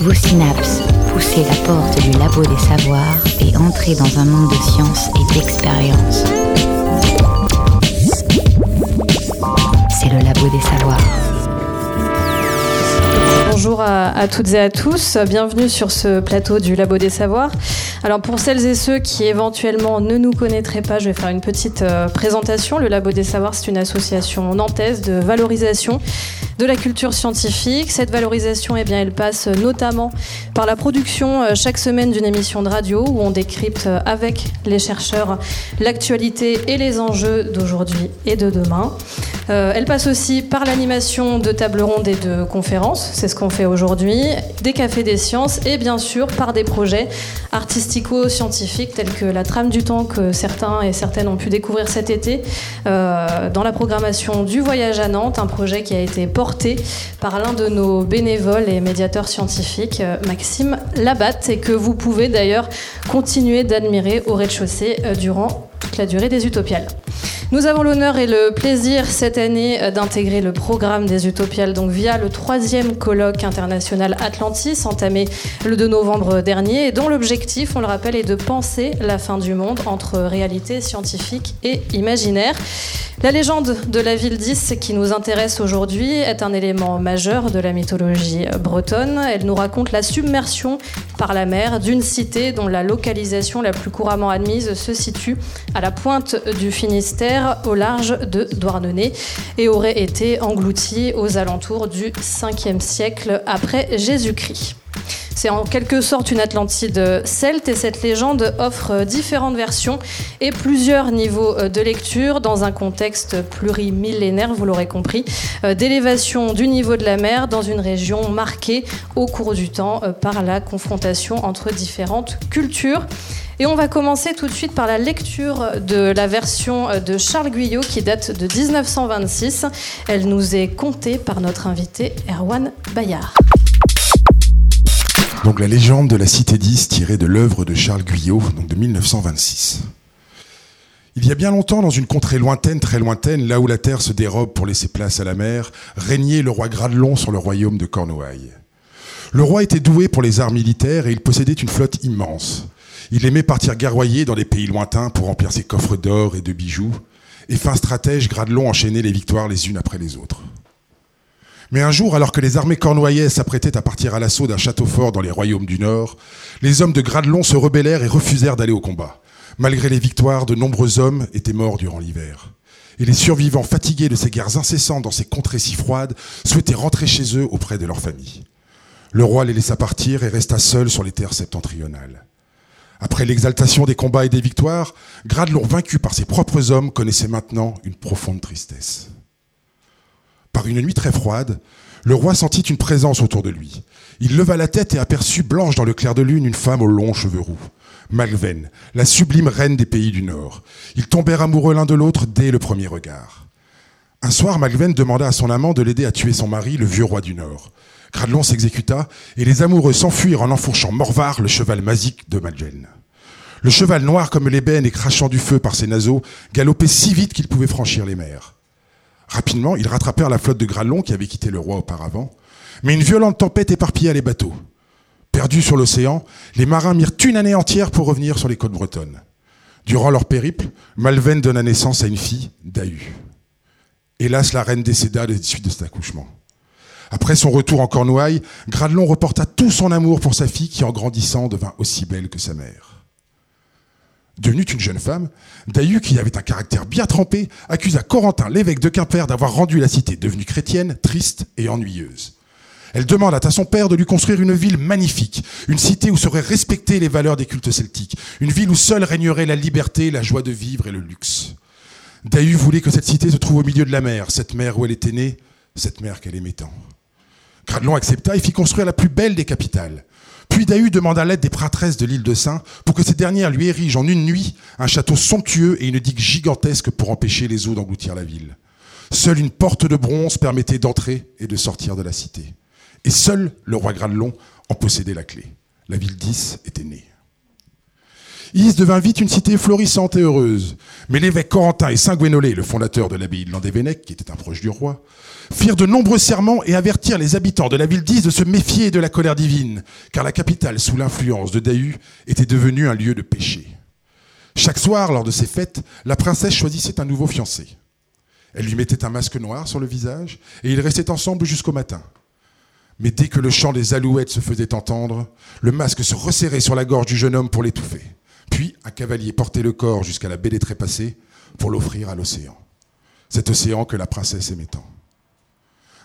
Vos synapses, poussez la porte du labo des savoirs et entrez dans un monde de science et d'expérience. C'est le labo des savoirs. Bonjour à, toutes et à tous, bienvenue sur ce plateau du Labo des Savoirs. Alors pour celles et ceux qui éventuellement ne nous connaîtraient pas, je vais faire une petite euh, présentation. Le Labo des Savoirs, c'est une association nantaise de valorisation de la culture scientifique. Cette valorisation, eh bien, elle passe notamment par la production euh, chaque semaine d'une émission de radio où on décrypte euh, avec les chercheurs l'actualité et les enjeux d'aujourd'hui et de demain. Euh, elle passe aussi par l'animation de tables rondes et de conférences, c'est ce qu'on fait aujourd'hui, des cafés des sciences et bien sûr par des projets artistico-scientifiques tels que la trame du temps que certains et certaines ont pu découvrir cet été dans la programmation du voyage à Nantes, un projet qui a été porté par l'un de nos bénévoles et médiateurs scientifiques, euh, Maxime Labatte, et que vous pouvez d'ailleurs continuer d'admirer au rez-de-chaussée euh, durant toute la durée des Utopiales. Nous avons l'honneur et le plaisir cette année euh, d'intégrer le programme des Utopiales donc via le troisième colloque international Atlantis entamé le 2 novembre dernier et dont l'objectif, on le rappelle, est de penser la fin du monde entre réalité scientifique et imaginaire. La légende de la ville 10 qui nous intéresse aujourd'hui est un élément majeur de la mythologie bretonne. Elle nous raconte la submersion par la mer d'une cité dont la localisation la plus couramment admise se situe à la pointe du Finistère au large de Douarnenez et aurait été engloutie aux alentours du 5e siècle après Jésus-Christ. C'est en quelque sorte une Atlantide celte et cette légende offre différentes versions et plusieurs niveaux de lecture dans un contexte plurimillénaire, vous l'aurez compris, euh, d'élévation du niveau de la mer dans une région marquée au cours du temps euh, par la confrontation entre différentes cultures. Et on va commencer tout de suite par la lecture de la version de Charles Guyot qui date de 1926. Elle nous est contée par notre invité Erwan Bayard. Donc la légende de la cité 10 tirée de l'œuvre de Charles Guyot, donc de 1926. Il y a bien longtemps, dans une contrée lointaine, très lointaine, là où la terre se dérobe pour laisser place à la mer, régnait le roi Gradelon sur le royaume de Cornouailles. Le roi était doué pour les arts militaires et il possédait une flotte immense. Il aimait partir guerroyer dans les pays lointains pour remplir ses coffres d'or et de bijoux. Et fin stratège, Gradelon enchaînait les victoires les unes après les autres. Mais un jour, alors que les armées cornouaillaises s'apprêtaient à partir à l'assaut d'un château fort dans les royaumes du Nord, les hommes de Gradelon se rebellèrent et refusèrent d'aller au combat. Malgré les victoires, de nombreux hommes étaient morts durant l'hiver. Et les survivants, fatigués de ces guerres incessantes dans ces contrées si froides, souhaitaient rentrer chez eux auprès de leur famille. Le roi les laissa partir et resta seul sur les terres septentrionales. Après l'exaltation des combats et des victoires, Gradelon, vaincu par ses propres hommes, connaissait maintenant une profonde tristesse. Par une nuit très froide, le roi sentit une présence autour de lui. Il leva la tête et aperçut blanche dans le clair de lune une femme aux longs cheveux roux. Malven, la sublime reine des pays du Nord. Ils tombèrent amoureux l'un de l'autre dès le premier regard. Un soir, Malven demanda à son amant de l'aider à tuer son mari, le vieux roi du Nord. Gradelon s'exécuta et les amoureux s'enfuirent en enfourchant Morvar, le cheval masique de Malven. Le cheval noir comme l'ébène et crachant du feu par ses naseaux galopait si vite qu'il pouvait franchir les mers. Rapidement, ils rattrapèrent la flotte de Gralon qui avait quitté le roi auparavant, mais une violente tempête éparpilla les bateaux. Perdus sur l'océan, les marins mirent une année entière pour revenir sur les côtes bretonnes. Durant leur périple, Malven donna naissance à une fille, Dahu. Hélas, la reine décéda de suite de cet accouchement. Après son retour en Cornouailles, Gradelon reporta tout son amour pour sa fille qui, en grandissant, devint aussi belle que sa mère. Devenue une jeune femme, Dahu, qui avait un caractère bien trempé, accusa Corentin, l'évêque de Quimper, d'avoir rendu la cité devenue chrétienne triste et ennuyeuse. Elle demanda à son père de lui construire une ville magnifique, une cité où seraient respectées les valeurs des cultes celtiques, une ville où seule régnerait la liberté, la joie de vivre et le luxe. Dahu voulait que cette cité se trouve au milieu de la mer, cette mer où elle était née, cette mer qu'elle aimait tant. Gradelon accepta et fit construire la plus belle des capitales. Puis Dahu demanda l'aide des prêtresses de l'île de Saint pour que ces dernières lui érigent en une nuit un château somptueux et une digue gigantesque pour empêcher les eaux d'engloutir la ville. Seule une porte de bronze permettait d'entrer et de sortir de la cité. Et seul le roi Gradelon en possédait la clé. La ville 10 était née. Is devint vite une cité florissante et heureuse. Mais l'évêque Corentin et Saint Gwénolé, le fondateur de l'abbaye de Landévennec, qui était un proche du roi, firent de nombreux serments et avertirent les habitants de la ville d'Is de se méfier de la colère divine, car la capitale, sous l'influence de Dahu, était devenue un lieu de péché. Chaque soir, lors de ces fêtes, la princesse choisissait un nouveau fiancé. Elle lui mettait un masque noir sur le visage et ils restaient ensemble jusqu'au matin. Mais dès que le chant des alouettes se faisait entendre, le masque se resserrait sur la gorge du jeune homme pour l'étouffer. Puis un cavalier portait le corps jusqu'à la baie des Trépassés pour l'offrir à l'océan. Cet océan que la princesse aimait tant.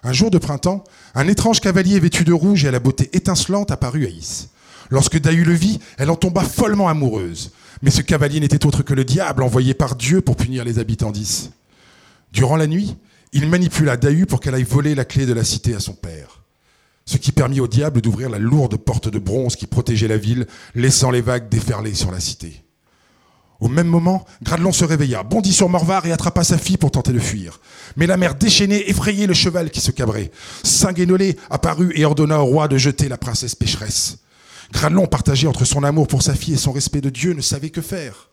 Un jour de printemps, un étrange cavalier vêtu de rouge et à la beauté étincelante apparut à Is. Lorsque Dahu le vit, elle en tomba follement amoureuse. Mais ce cavalier n'était autre que le diable envoyé par Dieu pour punir les habitants d'Is. Durant la nuit, il manipula Dahu pour qu'elle aille voler la clé de la cité à son père. Ce qui permit au diable d'ouvrir la lourde porte de bronze qui protégeait la ville, laissant les vagues déferler sur la cité. Au même moment, Gradelon se réveilla, bondit sur Morvar et attrapa sa fille pour tenter de fuir. Mais la mer déchaînée effrayait le cheval qui se cabrait. Saint Guénolé apparut et ordonna au roi de jeter la princesse pécheresse. Gradelon, partagé entre son amour pour sa fille et son respect de Dieu, ne savait que faire.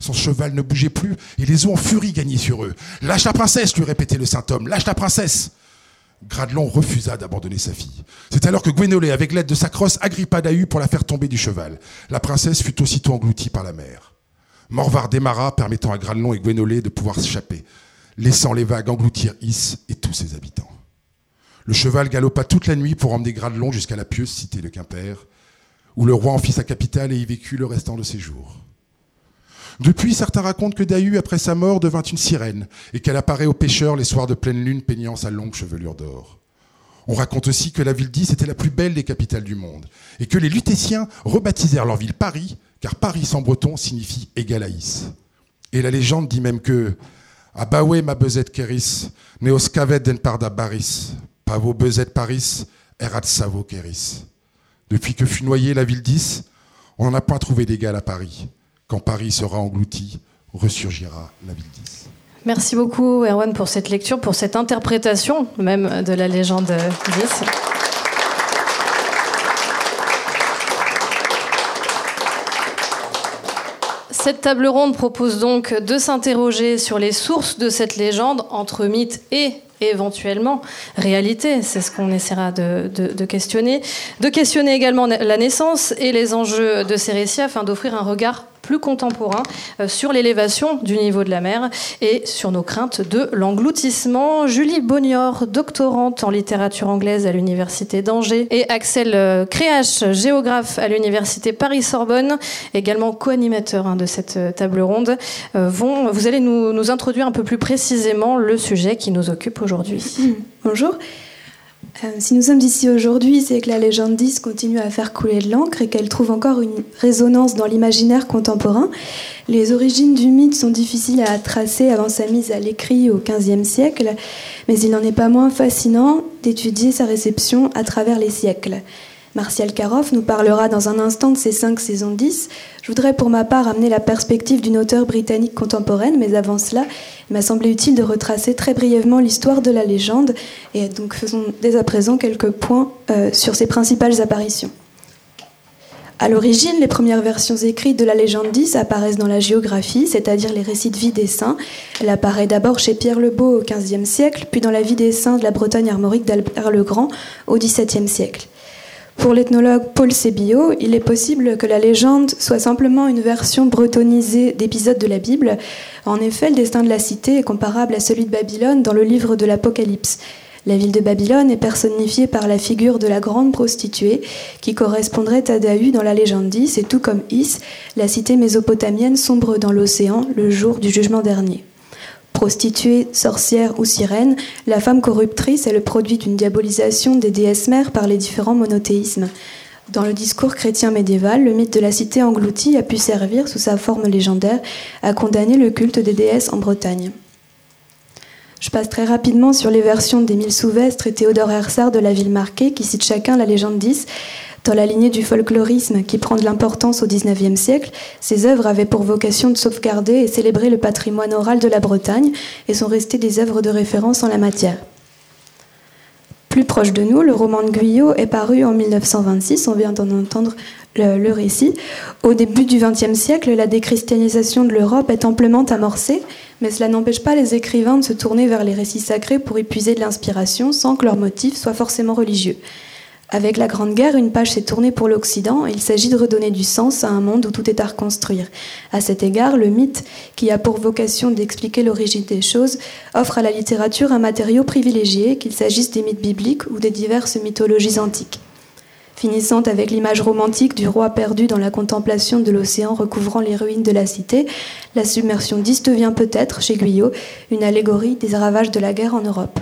Son cheval ne bougeait plus et les eaux en furie gagnaient sur eux. Lâche la princesse, lui répétait le saint homme, lâche la princesse. Gradelon refusa d'abandonner sa fille. C'est alors que Gwénolé, avec l'aide de sa crosse, agrippa Dahu pour la faire tomber du cheval. La princesse fut aussitôt engloutie par la mer. Morvar démarra, permettant à Gradelon et Gwénolé de pouvoir s'échapper, laissant les vagues engloutir Is et tous ses habitants. Le cheval galopa toute la nuit pour emmener Gradelon jusqu'à la pieuse cité de Quimper, où le roi en fit sa capitale et y vécut le restant de ses jours. Depuis, certains racontent que Dahu, après sa mort, devint une sirène et qu'elle apparaît aux pêcheurs les soirs de pleine lune peignant sa longue chevelure d'or. On raconte aussi que la ville d'Is était la plus belle des capitales du monde et que les Lutétiens rebaptisèrent leur ville Paris, car Paris en breton signifie égal à Is. Et la légende dit même que Abawe ma bezette keris, neos kavet den parda baris, pavo bezette Paris, erat savo keris. Depuis que fut noyée la ville d'Is, on n'en a point trouvé d'égal à Paris. Quand Paris sera englouti, ressurgira la ville d'Is. Merci beaucoup, Erwan, pour cette lecture, pour cette interprétation même de la légende d'Is. Cette table ronde propose donc de s'interroger sur les sources de cette légende entre mythe et éventuellement réalité. C'est ce qu'on essaiera de, de, questionner. De questionner également la naissance et les enjeux de ces récits afin d'offrir un regard plus contemporain euh, sur l'élévation du niveau de la mer et sur nos craintes de l'engloutissement. Julie Bonior, doctorante en littérature anglaise à l'Université d'Angers, et Axel euh, Créache, géographe à l'Université Paris-Sorbonne, également co-animateur hein, de cette euh, table ronde, vont, vous allez nous, nous introduire un peu plus précisément le sujet qui nous occupe aujourd'hui. Bonjour. Euh, si nous sommes ici aujourd'hui, c'est que la légende 10 continue à faire couler de l'encre et qu'elle trouve encore une résonance dans l'imaginaire contemporain. Les origines du mythe sont difficiles à tracer avant sa mise à l'écrit au XVe siècle, mais il n'en est pas moins fascinant d'étudier sa réception à travers les siècles. Martial Caroff nous parlera dans un instant de ces cinq saisons 10. Je voudrais pour ma part amener la perspective d'une auteure britannique contemporaine, mais avant cela, il m'a semblé utile de retracer très brièvement l'histoire de la légende, et donc faisons dès à présent quelques points euh, sur ses principales apparitions. À l'origine, les premières versions écrites de la légende 10 apparaissent dans la géographie, c'est-à-dire les récits de vie des saints. Elle apparaît d'abord chez Pierre le Beau au XVe siècle, puis dans la vie des saints de la Bretagne armorique d'Albert le Grand au XVIIe siècle. Pour l'ethnologue Paul Sébillot, il est possible que la légende soit simplement une version bretonisée d'épisodes de la Bible. En effet, le destin de la cité est comparable à celui de Babylone dans le livre de l'Apocalypse. La ville de Babylone est personnifiée par la figure de la grande prostituée qui correspondrait à Dahu dans la légende 10 et tout comme Is, la cité mésopotamienne sombre dans l'océan le jour du jugement dernier. Prostituée, sorcière ou sirène, la femme corruptrice est le produit d'une diabolisation des déesses mères par les différents monothéismes. Dans le discours chrétien médiéval, le mythe de la cité engloutie a pu servir, sous sa forme légendaire, à condamner le culte des déesses en Bretagne. Je passe très rapidement sur les versions d'Émile Souvestre et Théodore Hersard de La Ville marquée, qui citent chacun la légende 10, dans la lignée du folklorisme qui prend de l'importance au XIXe siècle, ces œuvres avaient pour vocation de sauvegarder et célébrer le patrimoine oral de la Bretagne et sont restées des œuvres de référence en la matière. Plus proche de nous, le roman de Guyot est paru en 1926, on vient d'en entendre le, récit. Au début du XXe siècle, la déchristianisation de l'Europe est amplement amorcée, mais cela n'empêche pas les écrivains de se tourner vers les récits sacrés pour y puiser de l'inspiration sans que leur motif soit forcément religieux. Avec la Grande Guerre, une page s'est tournée pour l'Occident il s'agit de redonner du sens à un monde où tout est à reconstruire. À cet égard, le mythe, qui a pour vocation d'expliquer l'origine des choses, offre à la littérature un matériau privilégié, qu'il s'agisse des mythes bibliques ou des diverses mythologies antiques. Finissant avec l'image romantique du roi perdu dans la contemplation de l'océan recouvrant les ruines de la cité, la submersion 10 devient peut-être, chez Guyot, une allégorie des ravages de la guerre en Europe.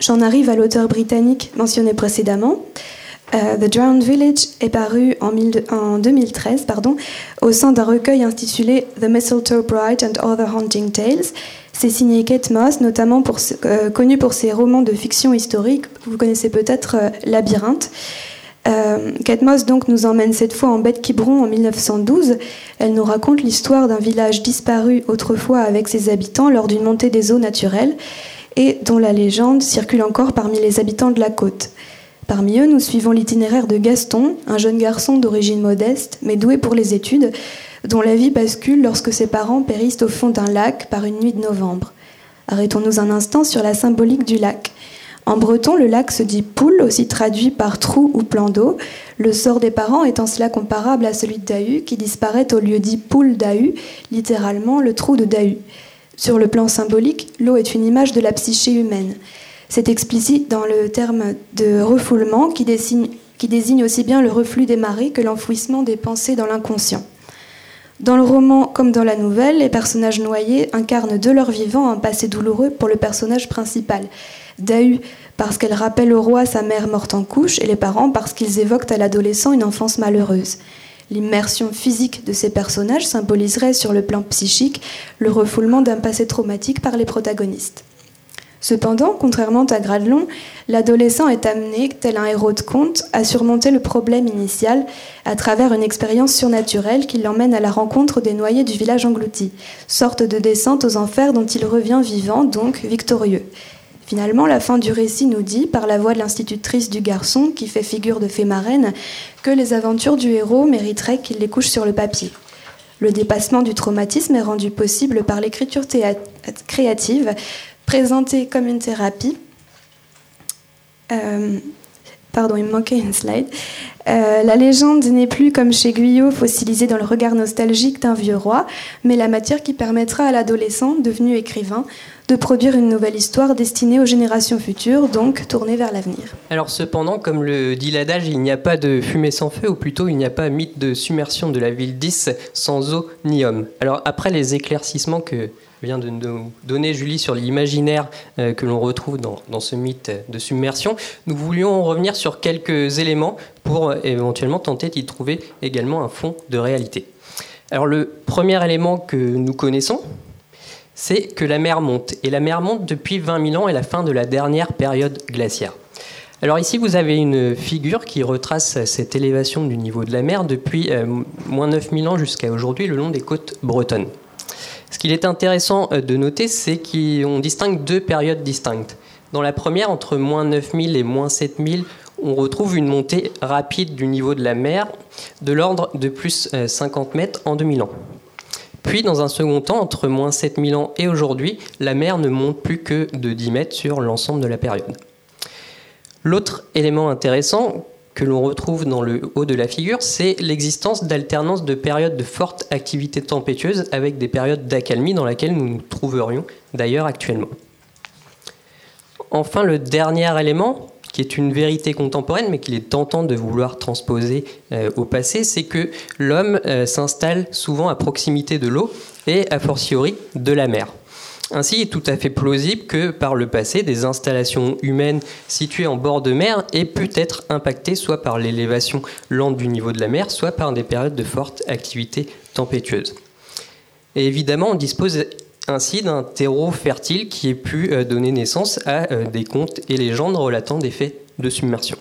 J'en arrive à l'auteur britannique mentionné précédemment. Euh, The Drowned Village est paru en, 2013 pardon, au sein d'un recueil intitulé The Mistletoe Bride and Other Haunting Tales. C'est signé Kate Moss, notamment pour, euh, connu pour ses romans de fiction historique. Vous connaissez peut-être euh, Labyrinthe. Kate Moss donc nous emmène cette fois en Bête Quiberon en 1912. Elle nous raconte l'histoire d'un village disparu autrefois avec ses habitants lors d'une montée des eaux naturelles et dont la légende circule encore parmi les habitants de la côte. Parmi eux, nous suivons l'itinéraire de Gaston, un jeune garçon d'origine modeste, mais doué pour les études, dont la vie bascule lorsque ses parents périssent au fond d'un lac par une nuit de novembre. Arrêtons-nous un instant sur la symbolique du lac. En breton, le lac se dit poule, aussi traduit par trou ou plan d'eau, le sort des parents étant cela comparable à celui de Dahu, qui disparaît au lieu dit poule Dahu, littéralement le trou de Dahu. Sur le plan symbolique, l'eau est une image de la psyché humaine. C'est explicite dans le terme de refoulement qui désigne, aussi bien le reflux des marées que l'enfouissement des pensées dans l'inconscient. Dans le roman comme dans la nouvelle, les personnages noyés incarnent de leur vivant un passé douloureux pour le personnage principal. Dahu parce qu'elle rappelle au roi sa mère morte en couche et les parents parce qu'ils évoquent à l'adolescent une enfance malheureuse. L'immersion physique de ces personnages symboliserait sur le plan psychique le refoulement d'un passé traumatique par les protagonistes. Cependant, contrairement à Gradelon, l'adolescent est amené, tel un héros de conte, à surmonter le problème initial à travers une expérience surnaturelle qui l'emmène à la rencontre des noyés du village englouti, sorte de descente aux enfers dont il revient vivant, donc victorieux. Finalement, la fin du récit nous dit, par la voix de l'institutrice du garçon, qui fait figure de fée marraine, que les aventures du héros mériteraient qu'il les couche sur le papier. Le dépassement du traumatisme est rendu possible par l'écriture créative, présentée comme une thérapie. Euh, pardon, il me manquait une slide. Euh, la légende n'est plus comme chez Guyot, fossilisée dans le regard nostalgique d'un vieux roi, mais la matière qui permettra à l'adolescent, devenu écrivain, de produire une nouvelle histoire destinée aux générations futures, donc tournée vers l'avenir. Alors cependant, comme le dit l'adage, il n'y a pas de fumée sans feu, ou plutôt il n'y a pas mythe de submersion de la ville 10 sans eau ni homme. Alors après les éclaircissements que vient de nous donner Julie sur l'imaginaire euh, que l'on retrouve dans, dans, ce mythe de submersion, nous voulions revenir sur quelques éléments pour euh, éventuellement tenter d'y trouver également un fond de réalité. Alors le premier élément que nous connaissons, c'est que la mer monte. Et la mer monte depuis 20 000 ans et la fin de la dernière période glaciaire. Alors ici, vous avez une figure qui retrace cette élévation du niveau de la mer depuis euh, moins 9 000 ans jusqu'à aujourd'hui le long des côtes bretonnes. Ce qu'il est intéressant euh, de noter, c'est qu'on distingue deux périodes distinctes. Dans la première, entre moins 9 000 et moins 7 000, on retrouve une montée rapide du niveau de la mer de l'ordre de plus 50 euh, mètres en 2000 ans. Puis, dans un second temps, entre moins 7000 ans et aujourd'hui, la mer ne monte plus que de 10 mètres sur l'ensemble de la période. L'autre élément intéressant que l'on retrouve dans le haut de la figure, c'est l'existence d'alternance de périodes de forte activité tempétueuse avec des périodes d'accalmie dans lesquelles nous nous trouverions d'ailleurs actuellement. Enfin, le dernier élément, qui est une vérité contemporaine, mais qu'il est tentant de vouloir transposer euh, au passé, c'est que l'homme euh, s'installe souvent à proximité de l'eau et a fortiori de la mer. Ainsi, il est tout à fait plausible que par le passé, des installations humaines situées en bord de mer aient pu être impactées soit par l'élévation lente du niveau de la mer, soit par des périodes de forte activité tempétueuse. Et évidemment, on dispose ainsi d'un terreau fertile qui ait pu euh, donner naissance à euh, des contes et légendes relatant des faits de submersion.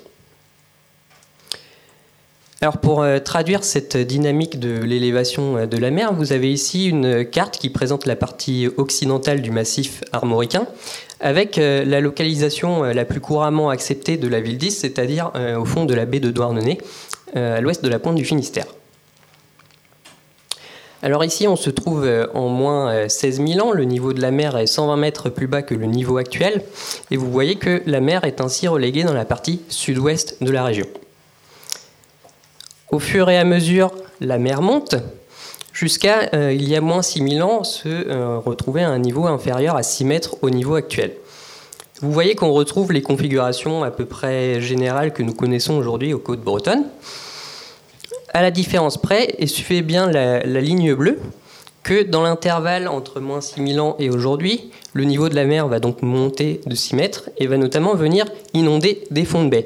Alors pour euh, traduire cette dynamique de l'élévation de la mer, vous avez ici une carte qui présente la partie occidentale du massif armoricain, avec la localisation la plus couramment acceptée de la ville 10, c'est-à-dire au fond de la baie de Douarnenez, à l'ouest de la pointe du Finistère. Alors ici, on se trouve euh, en moins 16 euh, 000 ans. Le niveau de la mer est 120 mètres plus bas que le niveau actuel. Et vous voyez que la mer est ainsi reléguée dans la partie sud-ouest de la région. Au fur et à mesure, la mer monte jusqu'à, euh, il y a moins 6 000 ans, se retrouver à un niveau inférieur à 6 mètres au niveau actuel. Vous voyez qu'on retrouve les configurations à peu près générales que nous connaissons aujourd'hui aux côtes bretonnes à la différence près, et suivez bien la, ligne bleue, que dans l'intervalle entre moins 6000 ans et aujourd'hui, le niveau de la mer va donc monter de 6 mètres et va notamment venir inonder des fonds de baie.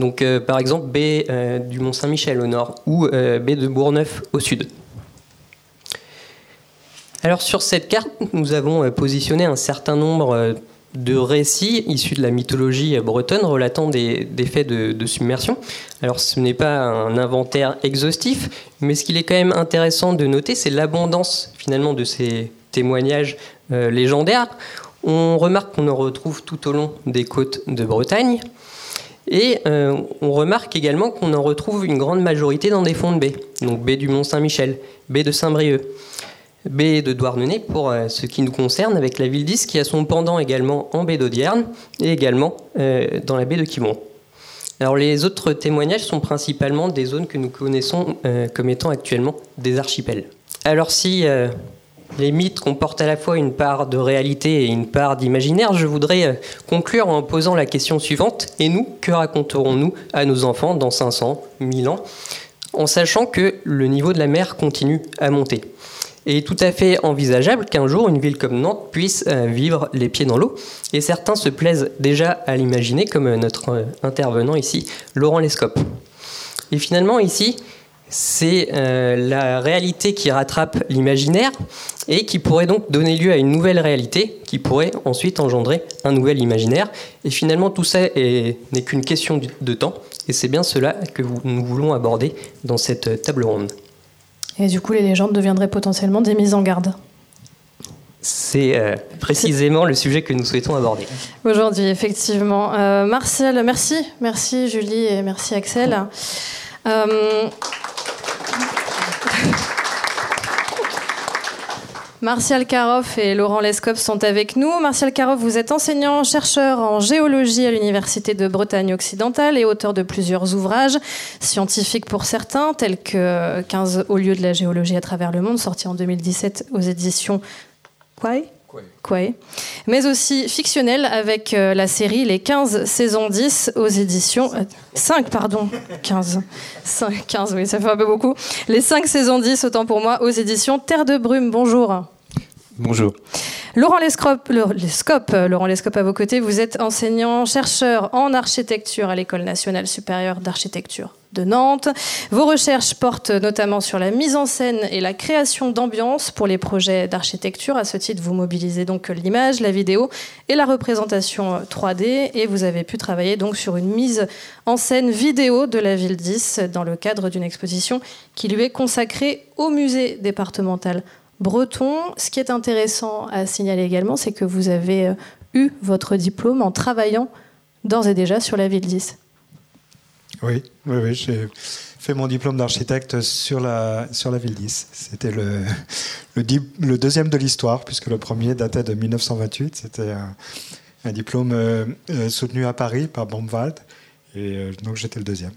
Donc euh, par exemple baie euh, du Mont Saint-Michel au nord ou euh, baie de Bourgneuf au sud. Alors sur cette carte, nous avons positionné un certain nombre de récits issus de la mythologie bretonne relatant des, faits de, submersion. Alors ce n'est pas un inventaire exhaustif, mais ce qu'il est quand même intéressant de noter, c'est l'abondance finalement de ces témoignages euh, légendaires. On remarque qu'on en retrouve tout au long des côtes de Bretagne. Et euh, on remarque également qu'on en retrouve une grande majorité dans des fonds de baie, donc baie du Mont-Saint-Michel, baie de Saint-Brieuc baie de Douarnenez pour euh, ce qui nous concerne avec la ville 10 qui a son pendant également en baie d'Audierne et également euh, dans la baie de Quimont. Alors les autres témoignages sont principalement des zones que nous connaissons euh, comme étant actuellement des archipels. Alors si les mythes comportent à la fois une part de réalité et une part d'imaginaire, je voudrais conclure en posant la question suivante. Et nous, que raconterons-nous à nos enfants dans 500, 1000 ans, en sachant que le niveau de la mer continue à monter? Est tout à fait envisageable qu'un jour une ville comme Nantes puisse euh, vivre les pieds dans l'eau. Et certains se plaisent déjà à l'imaginer, comme euh, notre euh, intervenant ici, Laurent Lescope. Et finalement, ici, c'est la réalité qui rattrape l'imaginaire et qui pourrait donc donner lieu à une nouvelle réalité qui pourrait ensuite engendrer un nouvel imaginaire. Et finalement, tout ça n'est qu'une question de temps et c'est bien cela que nous voulons aborder dans cette table ronde. Et du coup, les légendes deviendraient potentiellement des mises en garde. C'est euh, précisément le sujet que nous souhaitons aborder. Aujourd'hui, effectivement. Euh, Martial, merci. Merci Julie et merci Axel. Euh, Martial Karoff et Laurent Lescope sont avec nous. Martial Karoff, vous êtes enseignant-chercheur en géologie à l'Université de Bretagne occidentale et auteur de plusieurs ouvrages scientifiques pour certains, tels que 15 hauts lieux de la géologie à travers le monde, sorti en 2017 aux éditions Quoi Quoi mais aussi fictionnel avec euh, la série Les 15 saisons 10 aux éditions 5 euh, pardon. 15 5 15 oui ça fait un peu beaucoup. Les 5 saisons 10 autant pour moi aux éditions Terre de brume. Bonjour. Bonjour. Laurent Lescope, euh, Laurent Lescope à vos côtés, vous êtes enseignant, chercheur en architecture à l'École nationale supérieure d'architecture de Nantes. Vos recherches portent notamment sur la mise en scène et la création d'ambiance pour les projets d'architecture. À ce titre, vous mobilisez donc l'image, la vidéo et la représentation 3D. Et vous avez pu travailler donc sur une mise en scène vidéo de la ville 10 dans le cadre d'une exposition qui lui est consacrée au musée départemental breton. Ce qui est intéressant à signaler également, c'est que vous avez euh, eu votre diplôme en travaillant d'ores et déjà sur la ville 10. Oui, j'ai fait mon diplôme d'architecte sur la, sur la ville 10. C'était le, le, deuxième de l'histoire, puisque le premier datait de 1928. C'était un, diplôme euh, euh, soutenu à Paris par Baumwald, et donc j'étais le deuxième.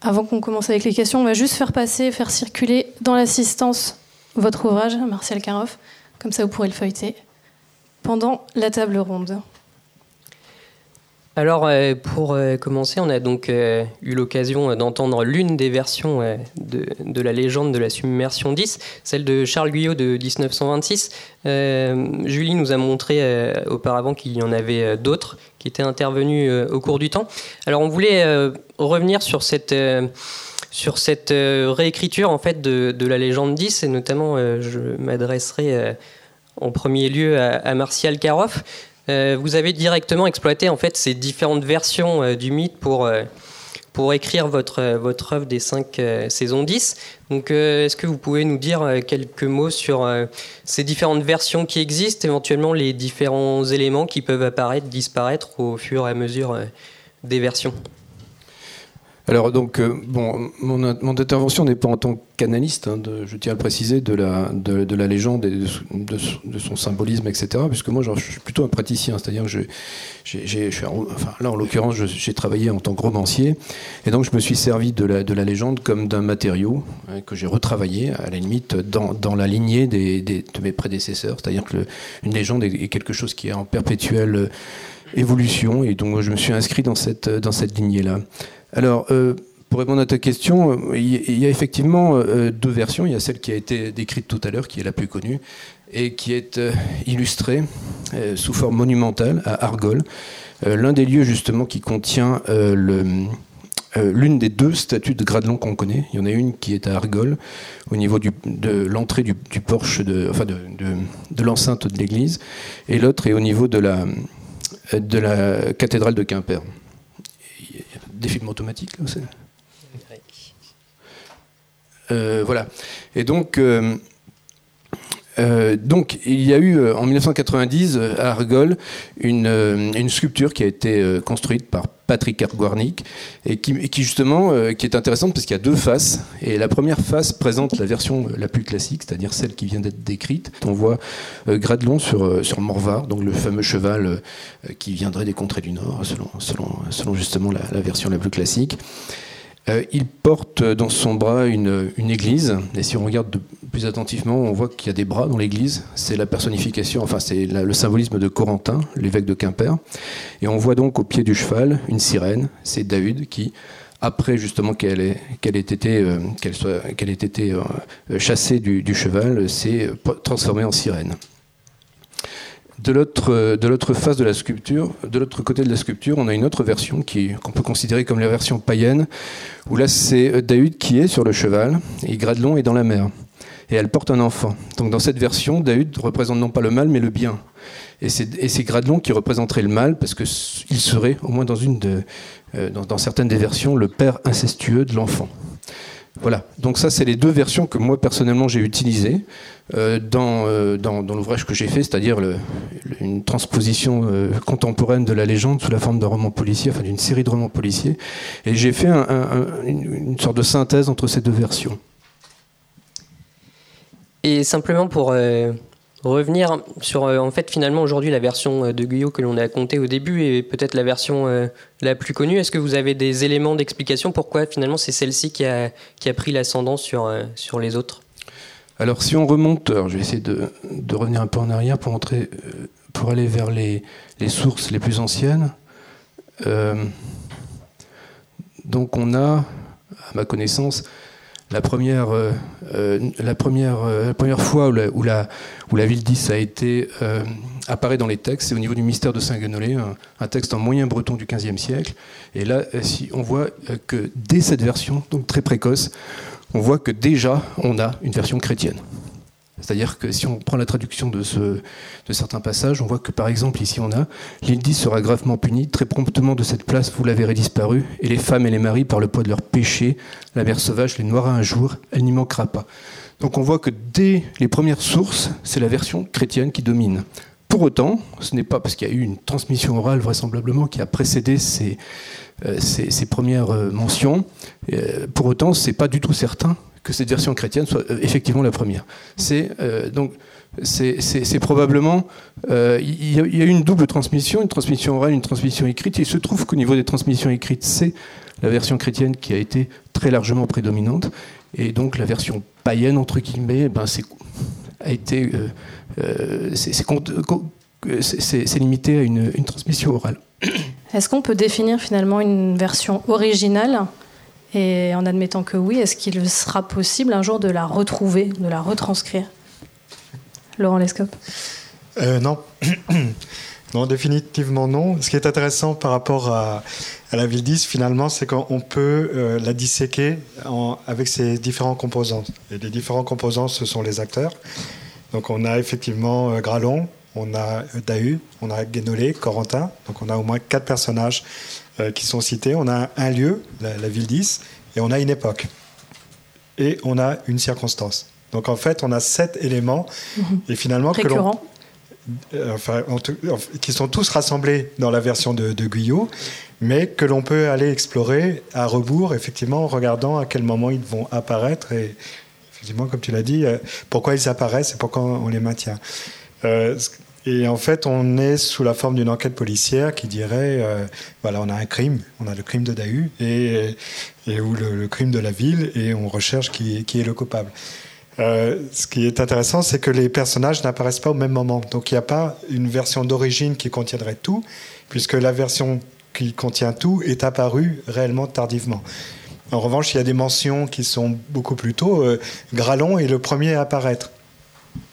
Avant qu'on commence avec les questions, on va juste faire passer, faire circuler dans l'assistance votre ouvrage, Martial Caroff. Comme ça, vous pourrez le feuilleter pendant la table ronde. Alors, euh, pour euh, commencer, on a donc euh, eu l'occasion d'entendre l'une des versions de, la légende de la submersion 10, celle de Charles Guyot de 1926. Julie nous a montré auparavant qu'il y en avait d'autres qui étaient intervenus au cours du temps. Alors, on voulait revenir sur cette sur réécriture en fait de, la légende 10 et notamment je m'adresserai en premier lieu à, Martial Karoff. Vous avez directement exploité en fait ces différentes versions du mythe pour pour écrire votre, votre œuvre des cinq saisons 10. Donc, est-ce que vous pouvez nous dire quelques mots sur ces différentes versions qui existent, éventuellement les différents éléments qui peuvent apparaître, disparaître au fur et à mesure des versions? Alors donc, euh, bon, mon, intervention n'est pas en tant qu'analyste, hein, je tiens à le préciser, de la, de, la légende et de, son symbolisme, etc. Puisque moi, je suis plutôt un praticien, c'est-à-dire que je, j'ai, enfin, là, en l'occurrence, j'ai travaillé en tant que romancier, et donc je me suis servi de la, de la légende comme d'un matériau hein, que j'ai retravaillé, à la limite, dans, dans la lignée des, de mes prédécesseurs. C'est-à-dire que une légende est, quelque chose qui est en perpétuelle évolution, et donc je me suis inscrit dans cette, dans cette lignée-là. Alors, euh, pour répondre à ta question, euh, il y a effectivement euh, deux versions. Il y a celle qui a été décrite tout à l'heure, qui est la plus connue, et qui est illustrée sous forme monumentale à Argol, l'un des lieux justement qui contient l'une des deux statues de Gradelon qu'on connaît. Il y en a une qui est à Argol, au niveau de l'entrée du, porche, de, enfin l'enceinte de l'église, et l'autre est au niveau de la cathédrale de Quimper des films automatiques. Là, euh, voilà. Et donc, euh, euh, donc, il y a eu en 1990 à Argol une, une sculpture qui a été construite par Patrick Argornik et qui, justement qui est intéressante parce qu'il y a deux faces et la première face présente la version la plus classique, c'est-à-dire celle qui vient d'être décrite. On voit Gradelon sur Morvar, donc le fameux cheval qui viendrait des contrées du Nord, selon selon selon justement la, la version la plus classique. Euh, il porte dans son bras une, église, et si on regarde plus attentivement, on voit qu'il y a des bras dans l'église. C'est la personnification, enfin c'est le symbolisme de Corentin, l'évêque de Quimper. Et on voit donc au pied du cheval une sirène, c'est David qui, après justement qu'elle ait, été, euh, qu'elle ait été euh, chassée du cheval, s'est transformée en sirène. De l'autre, de l'autre face de la sculpture, de l'autre côté de la sculpture, on a une autre version qu'on peut considérer comme la version païenne, où là c'est David qui est sur le cheval et Gradelon est dans la mer. Et elle porte un enfant. Donc dans cette version, David représente non pas le mal, mais le bien. Et c'est, Gradelon qui représenterait le mal, parce qu'il serait, au moins euh, dans, certaines des versions, le père incestueux de l'enfant. Voilà, donc ça c'est les deux versions que moi personnellement j'ai utilisées euh, euh, dans, l'ouvrage que j'ai fait, c'est-à-dire une transposition contemporaine de la légende sous la forme d'un roman policier, enfin d'une série de romans policiers, et j'ai fait une, sorte de synthèse entre ces deux versions. Et simplement pour revenir sur, euh, en fait, finalement, aujourd'hui, la version euh, de Guyot que l'on a comptée au début et peut-être la version euh, la plus connue. Est-ce que vous avez des éléments d'explication pourquoi finalement c'est celle-ci qui a, qui a pris l'ascendant sur, sur les autres? Alors, si on remonte, je vais essayer de, de, revenir un peu en arrière pour, entrer, pour aller vers les, les sources les plus anciennes. donc, on a, à ma connaissance, la première, euh, euh, la première, euh, la première fois où la, où la, ville 10 a été, apparaît dans les textes, c'est au niveau du mystère de Saint-Guenolé, un, texte en moyen breton du XVe siècle. Et là, si on voit que dès cette version, donc très précoce, on voit que déjà on a une version chrétienne. C'est-à-dire que si on prend la traduction de, ce, de certains passages, on voit que par exemple ici on a l'île 10 sera gravement punie, très promptement de cette place vous la verrez disparue, et les femmes et les maris par le poids de leur péché, la mer sauvage les noiera un jour, elle n'y manquera pas. Donc on voit que dès les premières sources, c'est la version chrétienne qui domine. Pour autant, ce n'est pas parce qu'il y a eu une transmission orale vraisemblablement qui a précédé ces, euh, premières euh, mentions. Euh, pour autant, ce n'est pas du tout certain que cette version chrétienne soit euh, effectivement la première. C'est euh, donc c'est probablement euh, il y, a eu une double transmission, une transmission orale, une transmission écrite. Il se trouve qu'au niveau des transmissions écrites, c'est la version chrétienne qui a été très largement prédominante, et donc la version païenne entre guillemets, ben c'est a été c'est limité à une transmission orale. Est-ce qu'on peut définir finalement une version originale et en admettant que oui, est-ce qu'il sera possible un jour de la retrouver, de la retranscrire? Laurent Lescope euh, Non. non, définitivement non. Ce qui est intéressant par rapport à, la ville 10, finalement, c'est qu'on peut euh, la disséquer avec ses différents composants. Et les différents composants, ce sont les acteurs. Donc on a effectivement euh, Gralon, on a Dahu, on a Guénolé, Corentin. Donc on a au moins quatre personnages qui sont cités. On a un lieu, la, ville 10, et on a une époque. Et on a une circonstance. Donc en fait, on a sept éléments. Mhm. Et finalement, que enfin, qui sont tous rassemblés dans la version de, de Guyot, mais que l'on peut aller explorer à rebours, effectivement, en regardant à quel moment ils vont apparaître et, effectivement, comme tu l'as dit, euh, pourquoi ils apparaissent et pourquoi on les maintient. Euh, et en fait, on est sous la forme d'une enquête policière qui dirait, euh, voilà, on a un crime, on a le crime de Dahu et, et ou le, crime de la ville, et on recherche qui, est le coupable. Euh, ce qui est intéressant, c'est que les personnages n'apparaissent pas au même moment. Donc il n'y a pas une version d'origine qui contiendrait tout, puisque la version qui contient tout est apparue réellement tardivement. En revanche, il y a des mentions qui sont beaucoup plus tôt. Euh, Gralon est le premier à apparaître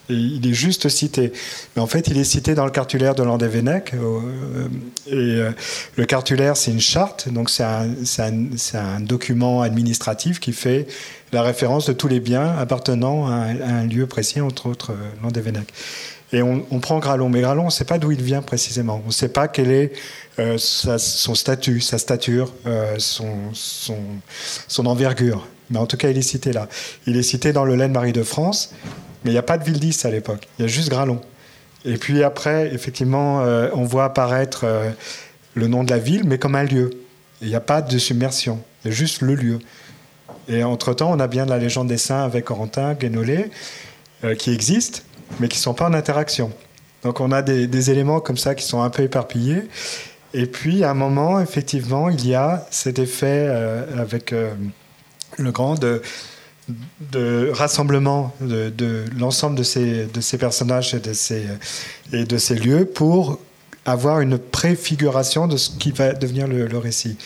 il est juste cité. Mais en fait, il est cité dans le cartulaire de Landévennec. Euh, et euh, le cartulaire, c'est une charte, donc c'est un, document administratif qui fait la référence de tous les biens appartenant à un, lieu précis, entre autres euh, Landévennec. Et on, prend Gralon, mais Gralon, on ne sait pas d'où il vient précisément. On ne sait pas quel est son statut, sa stature, son, son, son envergure. Mais en tout cas, il est cité là. Il est cité dans le Laine Marie de France. Mais il n'y a pas de ville 10 à l'époque, il y a juste Gralon. Et puis après, effectivement, euh, on voit apparaître euh, le nom de la ville, mais comme un lieu. Il n'y a pas de submersion, il y a juste le lieu. Et entre-temps, on a bien la légende des saints avec Corentin, Guénolé, euh, qui existent, mais qui ne sont pas en interaction. Donc on a des, des, éléments comme ça qui sont un peu éparpillés. Et puis, à un moment, effectivement, il y a cet effet avec le grand de de rassemblement de, l'ensemble de ces, de ces personnages et de ces, et de ces lieux pour avoir une préfiguration de ce qui va devenir le récit.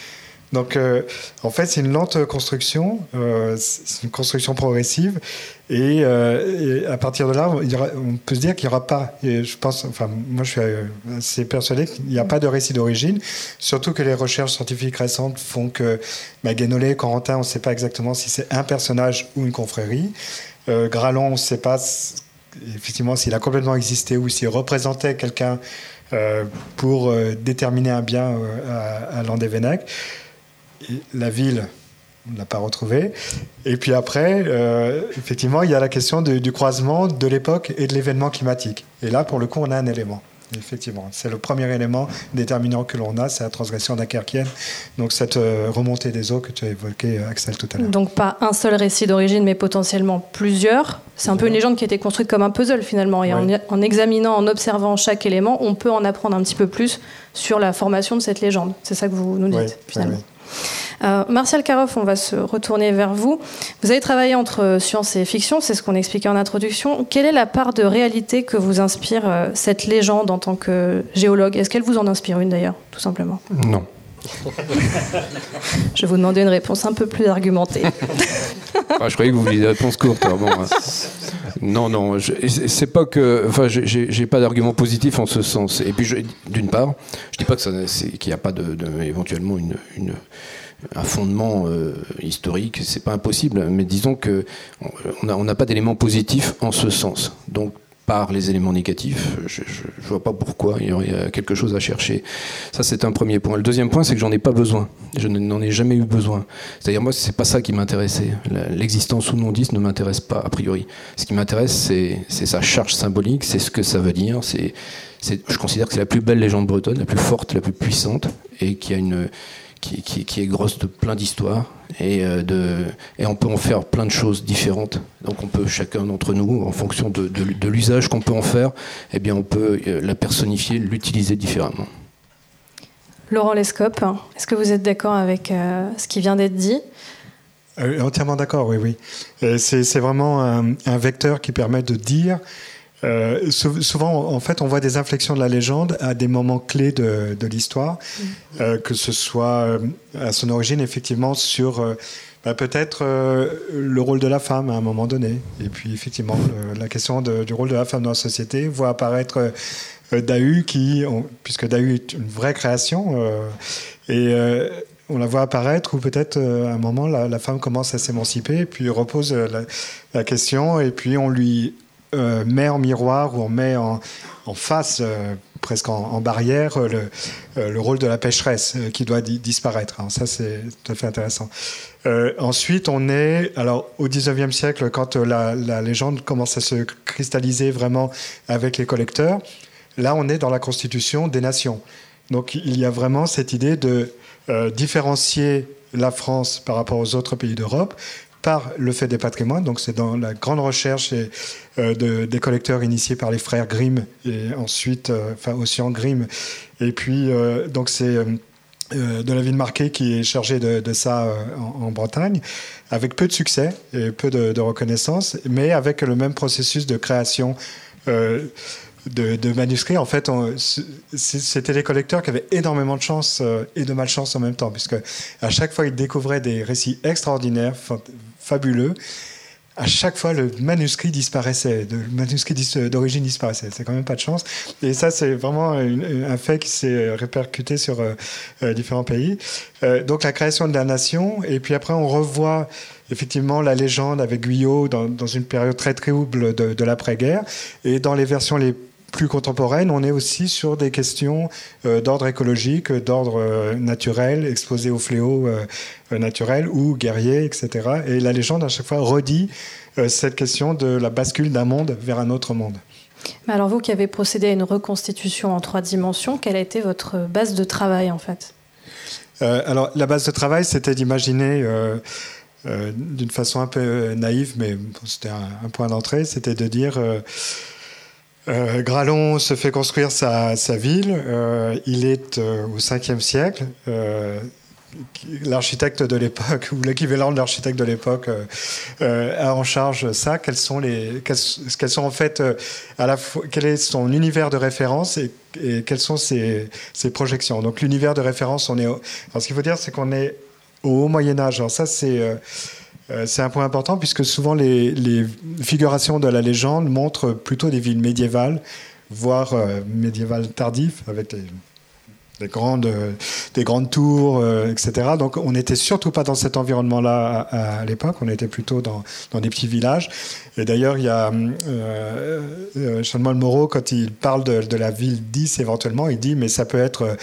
Donc, euh, en fait, c'est une lente construction, euh, c'est une construction progressive, euh, et, à partir de là, on peut se dire qu'il n'y aura pas, et je pense, enfin, moi je suis assez persuadé qu'il n'y a pas de récit d'origine, surtout que les recherches scientifiques récentes font que bah, Guénolé, Corentin, on ne sait pas exactement si c'est un personnage ou une confrérie. Gralon, on ne sait pas effectivement s'il a complètement existé ou s'il représentait quelqu'un pour déterminer un bien à, à la ville, on ne l'a pas retrouvé. Et puis après, euh, effectivement, il y a la question du croisement de l'époque et de l'événement climatique. Et là, pour le coup, on a un élément. Effectivement, c'est le premier élément déterminant que l'on a, c'est la transgression dunkerquienne. Donc cette euh, remontée des eaux que tu as évoqué, euh, Axel, tout à l'heure. Donc pas un seul récit d'origine, mais potentiellement plusieurs. C'est un peu une légende qui a été construite comme un puzzle finalement. Et en, examinant, en observant chaque élément, on peut en apprendre un petit peu plus sur la formation de cette légende. C'est ça que vous nous dites finalement. Euh, Martial Caroff, on va se retourner vers vous. Vous avez travaillé entre science et fiction, c'est ce qu'on expliquait en introduction. Quelle est la part de réalité que vous inspire euh, cette légende en tant que géologue? Est-ce qu'elle vous en inspire une d'ailleurs, tout simplement? Non. je vous demander une réponse un peu plus argumentée. Ah, je croyais que vous vouliez des réponses courtes. Hein. Non, non, c'est pas que. Enfin, j'ai pas d'argument positif en ce sens. Et puis, d'une part, je dis pas qu'il n'y a pas de, éventuellement une, un fondement euh, historique, c'est pas impossible, mais disons que on n'a pas d'éléments positifs en ce sens. Donc par les éléments négatifs, je ne vois pas pourquoi il y aurait quelque chose à chercher. Ça, c'est un premier point. Le deuxième point, c'est que j'en ai pas besoin. Je n'en ai jamais eu besoin. C'est-à-dire, moi, c'est pas ça qui m'intéressait. L'existence ou non 10 ne m'intéresse pas, a priori. Ce qui m'intéresse, c'est sa charge symbolique, c'est ce que ça veut dire. Je considère que c'est la plus belle légende bretonne, la plus forte, la plus puissante, et qui a une, qui, est grosse de plein d'histoires et, euh, de, et on peut en faire plein de choses différentes. Donc on peut chacun d'entre nous, en fonction de, l'usage qu'on peut en faire, eh bien on peut euh, la personnifier, l'utiliser différemment. Laurent Lescope, est-ce que vous êtes d'accord avec euh, ce qui vient d'être dit? Entièrement d'accord, oui, oui. C'est vraiment un, vecteur qui permet de dire euh, souvent, en fait, on voit des inflexions de la légende à des moments clés de, l'histoire, mm. euh, que ce soit euh, à son origine, effectivement, sur bah, peut-être le rôle de la femme à un moment donné. Et puis, effectivement, la question du rôle de la femme dans la société voit apparaître Dahu, qui, puisque Dahu est une vraie création, et on la voit apparaître, ou peut-être à un moment, la, femme commence à s'émanciper, puis repose la, la, question, et puis on lui met en miroir ou on met en, face presque en, barrière le, le, rôle de la pécheresse qui doit disparaître. Alors ça, c'est tout à fait intéressant. ensuite, on est alors au 19e siècle, quand la, la, légende commence à se cristalliser vraiment avec les collecteurs. Là, on est dans la constitution des nations. Donc, il y a vraiment cette idée de différencier la France par rapport aux autres pays d'Europe par le fait des patrimoines. Donc c'est dans la grande recherche euh, de, des collecteurs initiés par les frères Grimm et ensuite, euh, enfin en Grimm. Et puis euh, donc c'est de la ville marquée qui est chargé de, ça en, Bretagne, avec peu de succès et peu de, reconnaissance, mais avec le même processus de création de, manuscrits, en fait, c'était les collecteurs qui avaient énormément de chance euh, et de malchance en même temps, puisque à chaque fois ils découvraient des récits extraordinaires, fabuleux. À chaque fois, le manuscrit disparaissait, le manuscrit d'origine disparaissait. C'est quand même pas de chance. Et ça, c'est vraiment un fait qui s'est répercuté sur euh, euh, différents pays. donc, la création de la nation, et puis après, on revoit effectivement la légende avec Guyot dans, une période très trouble de, de l'après-guerre. Et dans les versions les plus contemporaine, on est aussi sur des questions euh, d'ordre écologique, d'ordre euh, naturel, exposé aux fléaux euh, naturels ou guerriers, etc. Et la légende, à chaque fois, redit cette question de la bascule d'un monde vers un autre monde. Mais alors vous qui avez procédé à une reconstitution en trois dimensions, quelle a été votre base de travail en fait? Alors la base de travail, c'était d'imaginer... d'une façon un peu naïve, mais c'était un, point d'entrée, c'était de dire euh, Gralon se fait construire sa, ville. Euh, il est euh, au 5e siècle. L'architecte de l'époque, ou l'équivalent de l'architecte de l'époque, a en charge ça. Quels sont les, quels, sont en fait à la fois, quel est son univers de référence et, quelles sont ses, projections? Donc l'univers de référence, on est. Alors, ce qu'il faut dire, c'est qu'on est au Haut Moyen Âge. Alors ça, c'est euh, c'est un point important puisque souvent les, figurations de la légende montrent plutôt des villes médiévales, voire euh, médiévales tardives, avec des, grandes, des grandes tours, euh, etc. Donc on n'était surtout pas dans cet environnement-là à, l'époque, on était plutôt dans, des petits villages. Et d'ailleurs, il y a euh, Moreau, quand il parle de, de la ville 10 éventuellement, il dit, mais ça peut être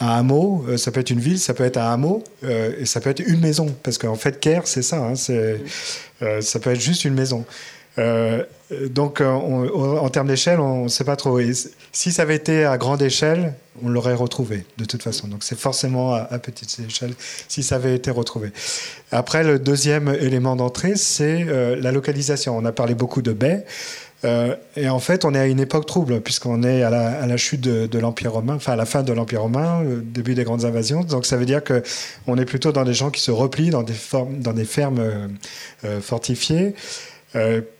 un hameau, euh, ça peut être une ville, ça peut être un hameau, euh, et ça peut être une maison. Parce qu'en fait, Caire, c'est ça, hein, euh, ça peut être juste une maison. donc, en termes d'échelle, on ne sait pas trop. si ça avait été à grande échelle, on l'aurait retrouvé, de toute façon. Donc, c'est forcément à, à, petite échelle, si ça avait été retrouvé. Après, le deuxième élément d'entrée, c'est la localisation. On a parlé beaucoup de baies. Euh, et en fait, on est à une époque trouble, puisqu'on est à la, chute de, l'Empire romain, enfin à la fin de l'Empire romain, le début des grandes invasions. Donc ça veut dire qu'on est plutôt dans des gens qui se replient dans des, fermes euh, euh, fortifiées.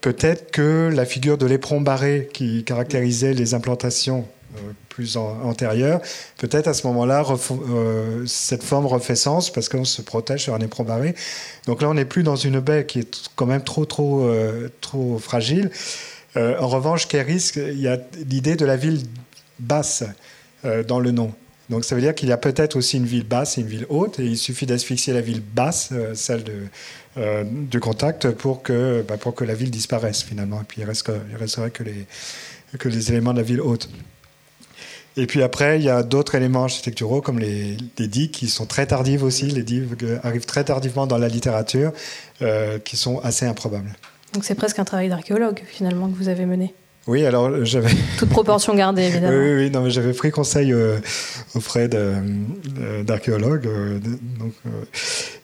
Peut-être que la figure de l'éperon barré qui caractérisait les implantations plus antérieures, peut-être à ce moment-là, cette forme refait sens parce qu'on se protège sur un éperon barré. Donc là, on n'est plus dans une baie qui est quand même trop, trop, trop fragile. Euh, en revanche, Kéris, il y a l'idée de la ville basse euh, dans le nom. Donc ça veut dire qu'il y a peut-être aussi une ville basse et une ville haute, et il suffit d'asphyxier la ville basse, euh, celle de, contact, pour que, bah, pour que la ville disparaisse finalement. Et puis il, reste, resterait que les, que les éléments de la ville haute. Et puis après, il y a d'autres éléments architecturaux comme les, les, digues qui sont très tardives aussi. Les digues arrivent très tardivement dans la littérature, qui sont assez improbables. Donc c'est presque un travail d'archéologue finalement que vous avez mené. Oui, alors j'avais. Toute proportion gardée, évidemment. oui, oui, non, mais j'avais pris conseil euh, auprès euh, d'archéologues, euh,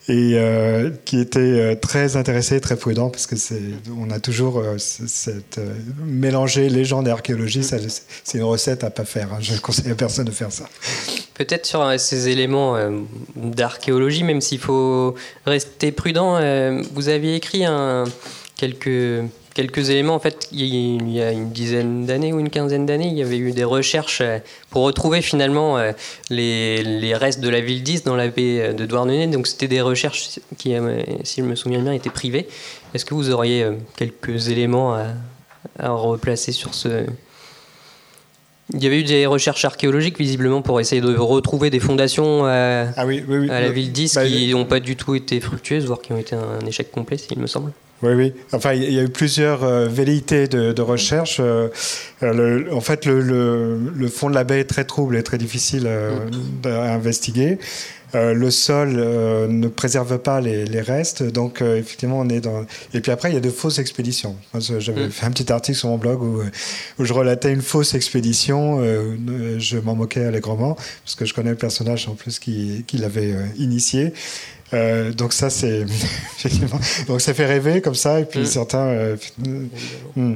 et qui étaient très intéressés, très prudents, parce que c'est, on a toujours cette mélanger légende et archéologie, c'est une recette à pas faire. Hein. Je ne conseille à personne de faire ça. Peut-être sur ces éléments d'archéologie, même s'il faut rester prudent, vous aviez écrit un quelques, quelques éléments. En fait, il y a une dizaine d'années ou une quinzaine d'années, il y avait eu des recherches euh, pour retrouver finalement euh, les, les restes de la ville 10 dans la baie euh, de Douarnenez. Donc, c'était des recherches qui, si je me souviens bien, étaient privées. Est-ce que vous auriez quelques éléments à, à replacer sur ce, il y avait eu des recherches archéologiques visiblement pour essayer de retrouver des fondations à, ah oui, à la ville 10 bah, qui n'ont pas du tout été fructueuses, voire qui ont été un échec complet, s'il me semble. Oui, oui. Enfin, il y a eu plusieurs euh, velléités de, recherche. Euh, euh, en fait, le, fond de la baie est très trouble et très difficile mm. à investiguer. le sol ne préserve pas les, restes, donc effectivement on est dans. Et puis après il y a de fausses expéditions. J'avais mm. fait un petit article sur mon blog où, où je relatais une fausse expédition. je m'en moquais allègrement parce que je connais le personnage en plus qui, qui l'avait initié. Euh, donc ça, c'est donc ça fait rêver comme ça, et puis mm. certains. Euh, mm.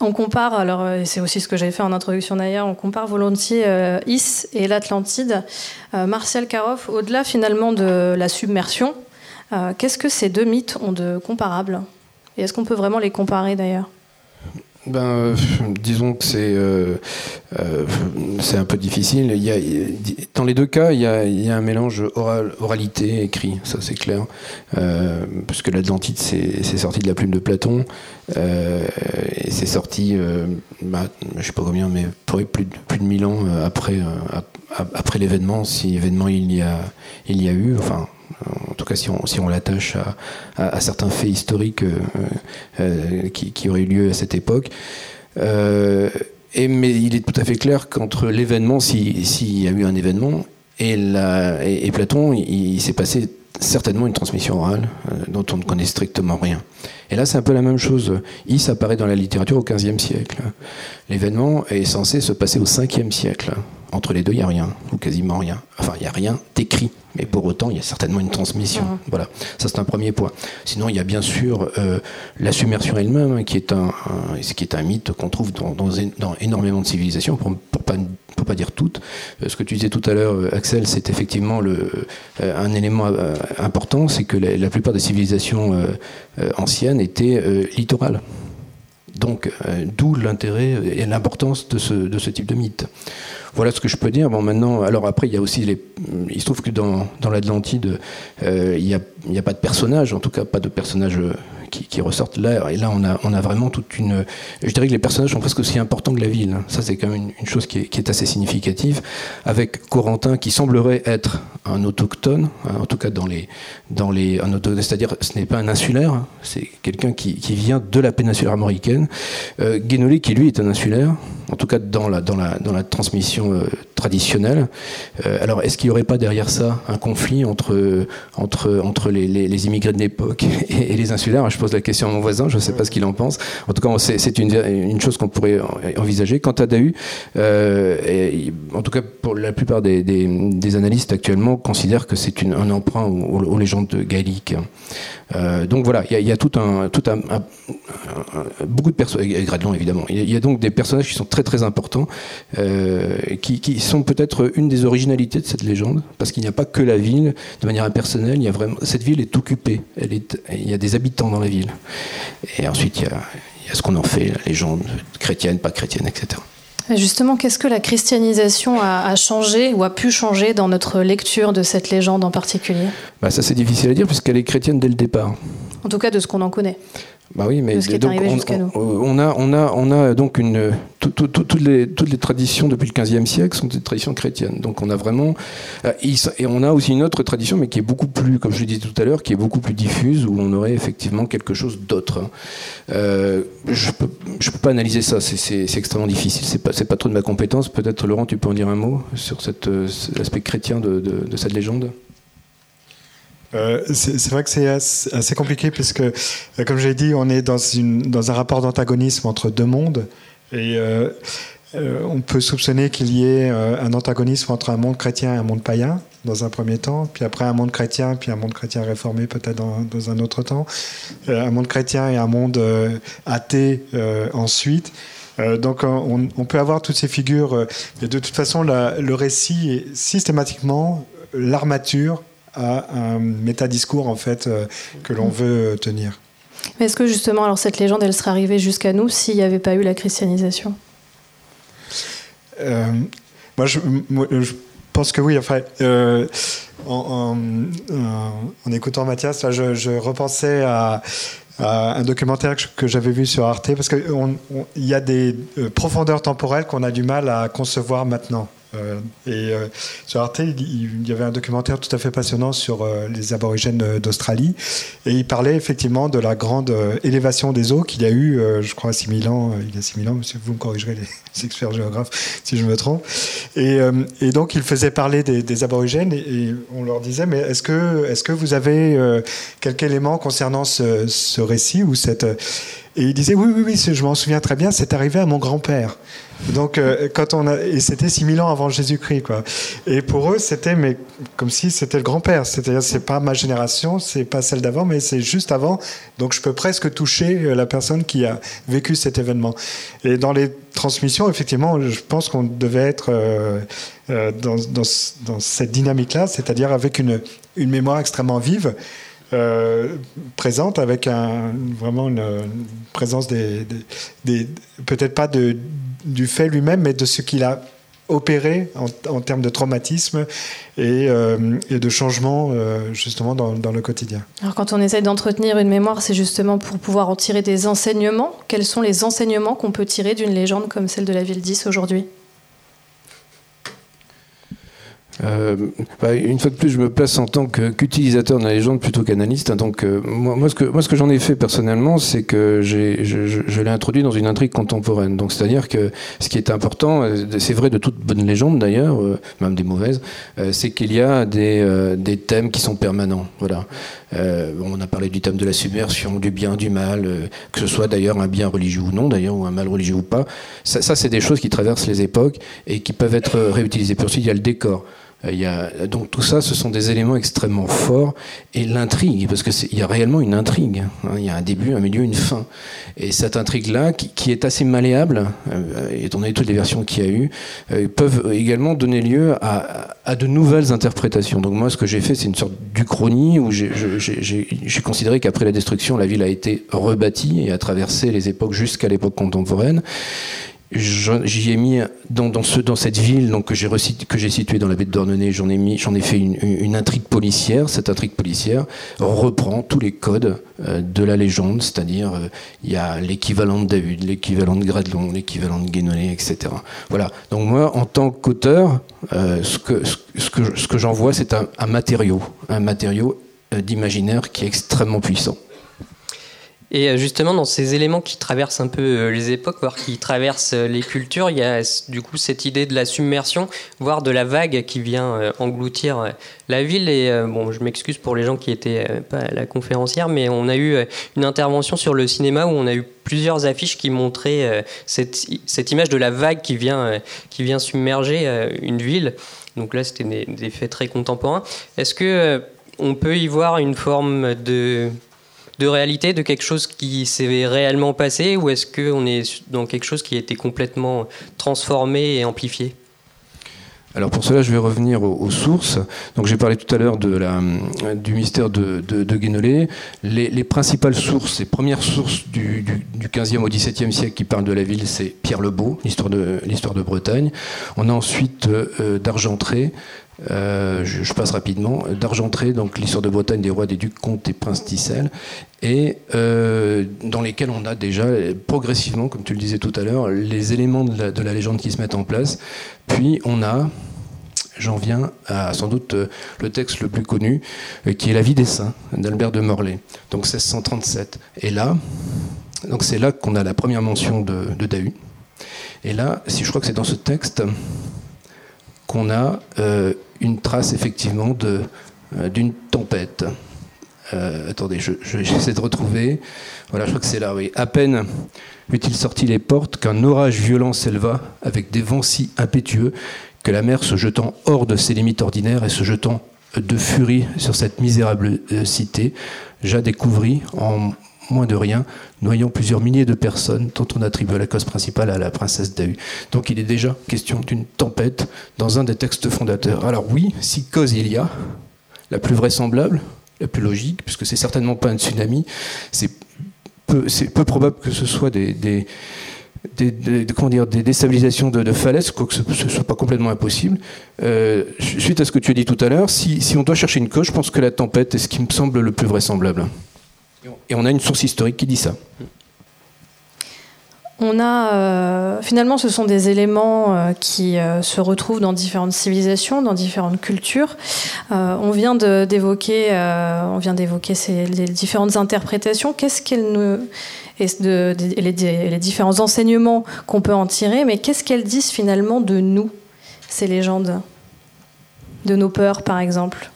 On compare, alors euh, c'est aussi ce que j'avais fait en introduction d'ailleurs, on compare volontiers Is et l'Atlantide. Martial Karoff, au-delà finalement de la submersion, qu'est-ce que ces deux mythes ont de comparable Et est-ce qu'on peut vraiment les comparer d'ailleurs? Ben, euh, disons que c'est euh, euh, c'est un peu difficile. Il y a, dans les deux cas, il y a, il y a un mélange oral, oralité écrit, ça c'est clair, euh, puisque l'Atlantide c'est sorti de la plume de Platon et c'est sorti, bah, je sais pas combien, mais plus de plus de 1000 ans après après l'événement, si événement il y a il y a eu, enfin en tout cas si on, l'attache à, certains faits historiques euh, euh, qui, auraient eu lieu à cette époque. Euh, mais il est tout à fait clair qu'entre l'événement, s'il y a eu un événement, et, Platon, il, s'est passé certainement une transmission orale dont on ne connaît strictement rien. Et là, c'est un peu la même chose. Is apparaît dans la littérature au XVe siècle. L'événement est censé se passer au Ve siècle. Entre les deux, il n'y a rien, ou quasiment rien. Enfin, il n'y a rien d'écrit. Mais pour autant, il y a certainement une transmission. Mhm. Voilà, ça c'est un premier point. Sinon, il y a bien sûr euh, la submersion elle-même, hein, qui, est un, qui est un mythe qu'on trouve dans, dans, énormément de civilisations, pour, pour pas pour pas dire toutes. Euh, ce que tu disais tout à l'heure, euh, Axel, c'est effectivement le, un élément important, c'est que la, plupart des civilisations anciennes étaient littorales. Donc, d'où l'intérêt et l'importance de ce, de ce type de mythe. Voilà ce que je peux dire. Bon, maintenant, alors après, il y a aussi les. Il se trouve que dans, l'Atlantide, euh, il n'y a, a, pas de personnage, en tout cas pas de personnage qui, ressortent là. Et là, on a, on a vraiment toute une. Je dirais que les personnages sont presque aussi importants que la ville. Ça, c'est quand même une, chose qui est, qui est, assez significative. Avec Corentin, qui semblerait être un autochtone, hein, en tout cas dans les. Dans les c'est-à-dire, ce n'est pas un insulaire, hein, c'est quelqu'un qui, qui, vient de la péninsule armoricaine. Euh, Guénolé, qui lui est un insulaire, en tout cas dans la, dans la, dans la transmission euh, traditionnelle. Euh, alors, est-ce qu'il n'y aurait pas derrière ça un conflit entre, entre, entre les, les, immigrés de l'époque et, les insulaires? Je pose la question à mon voisin, je ne sais pas ce qu'il en pense. En tout cas, c'est une, une, chose qu'on pourrait envisager. Quant à Dahu, euh, en tout cas pour la plupart des, des, analystes actuellement, considèrent que c'est un emprunt aux, légendes gaéliques. Euh, donc voilà, il y, a tout un, tout un, beaucoup de Gradlon évidemment. Il y, a donc des personnages qui sont très très importants, qui, qui, peut-être une des originalités de cette légende, parce qu'il n'y a pas que la ville, de manière impersonnelle. Il y a vraiment, cette ville est occupée. Elle est, il y a des habitants dans la ville. Et ensuite, il y a, il y a ce qu'on en fait, la légende chrétienne, pas chrétienne, etc. Justement, qu'est-ce que la christianisation a, changé ou a pu changer dans notre lecture de cette légende en particulier? Bah Ça, c'est difficile à dire puisqu'elle est chrétienne dès le départ. En tout cas, de ce qu'on en connaît. Bah oui, mais donc, on, a, on, a, on a donc une, toutes, les, toutes les traditions depuis le XVe siècle sont des traditions chrétiennes. Donc on a vraiment. Euh, et on a aussi une autre tradition, mais qui est beaucoup plus, comme je le disais tout à l'heure, qui est beaucoup plus diffuse, où on aurait effectivement quelque chose d'autre. Hein. Euh, je ne peux, je peux pas analyser ça, c'est extrêmement difficile. C'est pas, pas trop de ma compétence. Peut-être, Laurent, tu peux en dire un mot sur euh, l'aspect chrétien de, de cette légende? Euh, c'est vrai que c'est assez, compliqué puisque, euh, comme j'ai dit, on est dans, un rapport d'antagonisme entre deux mondes. Et euh, on peut soupçonner qu'il y ait un antagonisme entre un monde chrétien et un monde païen, dans un premier temps, puis après un monde chrétien, puis un monde chrétien réformé peut-être dans, un autre temps, un monde chrétien et un monde athée ensuite. donc on, on, peut avoir toutes ces figures, mais de toute façon le récit est systématiquement l'armature à un métadiscours en fait euh, que l'on veut tenir. Mais est-ce que justement, alors cette légende, elle serait arrivée jusqu'à nous s'il n'y avait pas eu la christianisation? Euh, moi, je, pense que oui. Enfin, euh, en, écoutant Mathias, je, repensais à, un documentaire que j'avais vu sur Arte, parce qu'il y a des profondeurs temporelles qu'on a du mal à concevoir maintenant. Euh, et euh, sur Arte, il, y avait un documentaire tout à fait passionnant sur euh, les aborigènes d'Australie. Et il parlait effectivement de la grande élévation des eaux qu'il y a eu, je crois, à 6000 ans. il y a 6000 ans, vous me corrigerez, les experts géographes, si je me trompe. Et, et donc, il faisait parler des, aborigènes et, on leur disait Mais est-ce que, est que vous avez quelques éléments concernant ce, ce récit ou cette. Et il disait oui, oui, oui, je m'en souviens très bien, c'est arrivé à mon grand-père. Donc, euh, quand on a, et c'était 6000 ans avant Jésus-Christ, quoi. Et pour eux, c'était mais comme si c'était le grand-père. C'est-à-dire, c'est pas ma génération, c'est pas celle d'avant, mais c'est juste avant. Donc, je peux presque toucher euh, la personne qui a vécu cet événement. Et dans les transmissions, effectivement, je pense qu'on devait être euh, dans, dans, dans, cette dynamique-là, c'est-à-dire avec une, une mémoire extrêmement vive. Euh, présente avec un, vraiment une, présence des, peut-être pas de, du fait lui-même, mais de ce qu'il a opéré en, termes de traumatisme et, euh, de changement euh, justement dans, dans, le quotidien. Alors quand on essaie d'entretenir une mémoire, c'est justement pour pouvoir en tirer des enseignements. Quels sont les enseignements qu'on peut tirer d'une légende comme celle de la ville 10 aujourd'hui? Euh, bah, une fois de plus, je me place en tant qu'utilisateur de la légende plutôt qu'analyste. Hein. donc, euh, moi, moi, ce que, moi, ce que j'en ai fait personnellement, c'est que je, je, l'ai introduit dans une intrigue contemporaine. Donc, c'est-à-dire que ce qui est important, euh, c'est vrai de toute bonne légende d'ailleurs, euh, même des mauvaises, c'est qu'il y a des, des, thèmes qui sont permanents. Voilà. on a parlé du thème de la submersion, du bien, du mal, que ce soit d'ailleurs un bien religieux ou non, d'ailleurs, ou un mal religieux ou pas. Ça, ça c'est des choses qui traversent les époques et qui peuvent être réutilisées. Puis ensuite, il y a le décor. Euh, donc tout ça, ce sont des éléments extrêmement forts. Et l'intrigue, parce qu'il y a réellement une intrigue. Hein. il y a un début, un milieu, une fin. Et cette intrigue-là, qui, qui, est assez malléable, euh, étant donné toutes les versions qu'il y a eu, euh, peuvent également donner lieu à, à, de nouvelles interprétations. Donc moi, ce que j'ai fait, c'est une sorte d'uchronie où j'ai considéré qu'après la destruction, la ville a été rebâtie et a traversé les époques jusqu'à l'époque contemporaine j'y ai mis dans, ce, dans cette ville que j'ai située dans la baie de Dornenay, j'en ai mis, ai fait une, intrigue policière. Cette intrigue policière reprend tous les codes euh, de la légende, c'est-à-dire euh, il y a l'équivalent de David, l'équivalent de Gradelon, l'équivalent de Guénolé, etc. Voilà. Donc moi, en tant qu'auteur, euh, ce que j'en vois, c'est un, matériau, un matériau d'imaginaire qui est extrêmement puissant. Et euh, justement, dans ces éléments qui traversent un peu euh, les époques, voire qui traversent euh, les cultures, il y a du coup cette idée de la submersion, voire de la vague qui vient engloutir la ville. Et bon, je m'excuse pour les gens qui étaient pas à la conférencière, mais on a eu une intervention sur le cinéma où on a eu plusieurs affiches qui montraient cette, image de la vague qui vient, qui vient submerger une ville. Donc là, c'était des, des, faits très contemporains. Est-ce que on peut y voir une forme de de réalité, de quelque chose qui s'est réellement passé, ou est-ce qu'on est dans quelque chose qui a été complètement transformé et amplifié? Alors pour cela, je vais revenir aux, sources. Donc j'ai parlé tout à l'heure du mystère de, de, Guénolé. Les, principales sources, les premières sources du, du, 15e au 17e siècle qui parlent de la ville, c'est Pierre le Beau, l'histoire de, de Bretagne. On a ensuite euh, d'Argentré, euh, je, passe rapidement, d'Argentré, donc l'histoire de Bretagne des rois, des ducs, comtes et princes d'Issel, et euh, dans lesquels on a déjà progressivement, comme tu le disais tout à l'heure, les éléments de la, légende qui se mettent en place. Puis on a, j'en viens à sans doute euh, le texte le plus connu, qui est La vie des saints d'Albert de Morlaix, donc 1637. Et là, donc c'est là qu'on a la première mention de, de Dahu. Et là, si je crois que c'est dans ce texte, qu'on a euh, une trace effectivement euh, d'une tempête. Euh, attendez, j'essaie de retrouver. Voilà, je crois que c'est là, oui. À peine eut-il sorti les portes qu'un orage violent s'éleva avec des vents si impétueux que la mer se jetant hors de ses limites ordinaires et se jetant de furie sur cette misérable cité, j'ai découvrit en moins de rien, noyant plusieurs milliers de personnes dont on attribue la cause principale à la princesse Dahu. Donc il est déjà question d'une tempête dans un des textes fondateurs. Alors oui, si cause il y a, la plus vraisemblable, la plus logique, puisque c'est certainement pas un tsunami, c'est peu, probable que ce soit des, comment dire, des déstabilisations de, falaises, quoique ce ne soit pas complètement impossible. Euh, suite à ce que tu as dit tout à l'heure, si, on doit chercher une cause, je pense que la tempête est ce qui me semble le plus vraisemblable. Et on a une source historique qui dit ça. on a euh, finalement, ce sont des éléments euh, qui euh, se retrouvent dans différentes civilisations, dans différentes cultures. on vient d'évoquer, on vient d'évoquer les différentes interprétations. Qu'est-ce qu'elles nous et, les, différents enseignements qu'on peut en tirer, mais qu'est-ce qu'elles disent finalement de nous, ces légendes, de nos peurs, par exemple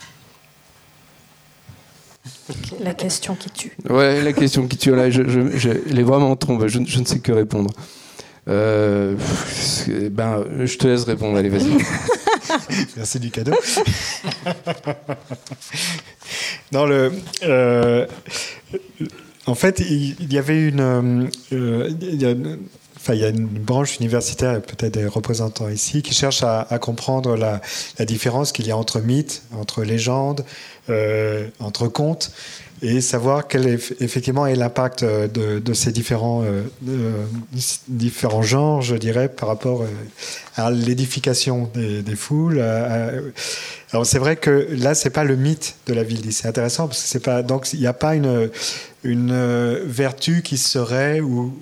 la question qui tue. Ouais, la question qui tue. Là, je, je, elle est vraiment tombe. Je, je, ne sais que répondre. Euh, ben, je te laisse répondre. Allez, vas-y. Merci du cadeau. non, le. Euh, en fait, il, y avait une. Euh, il y a, Enfin, il y a une branche universitaire, peut-être des représentants ici, qui cherchent à, à comprendre la, la différence qu'il y a entre mythes, entre légendes, euh, entre contes et savoir quel est, effectivement est l'impact euh, de, ces différents, euh, différents genres, je dirais, par rapport à l'édification des, des, foules. alors c'est vrai que là, c'est pas le mythe de la ville. C'est intéressant parce que c'est pas donc il n'y a pas une une euh, vertu qui serait, ou,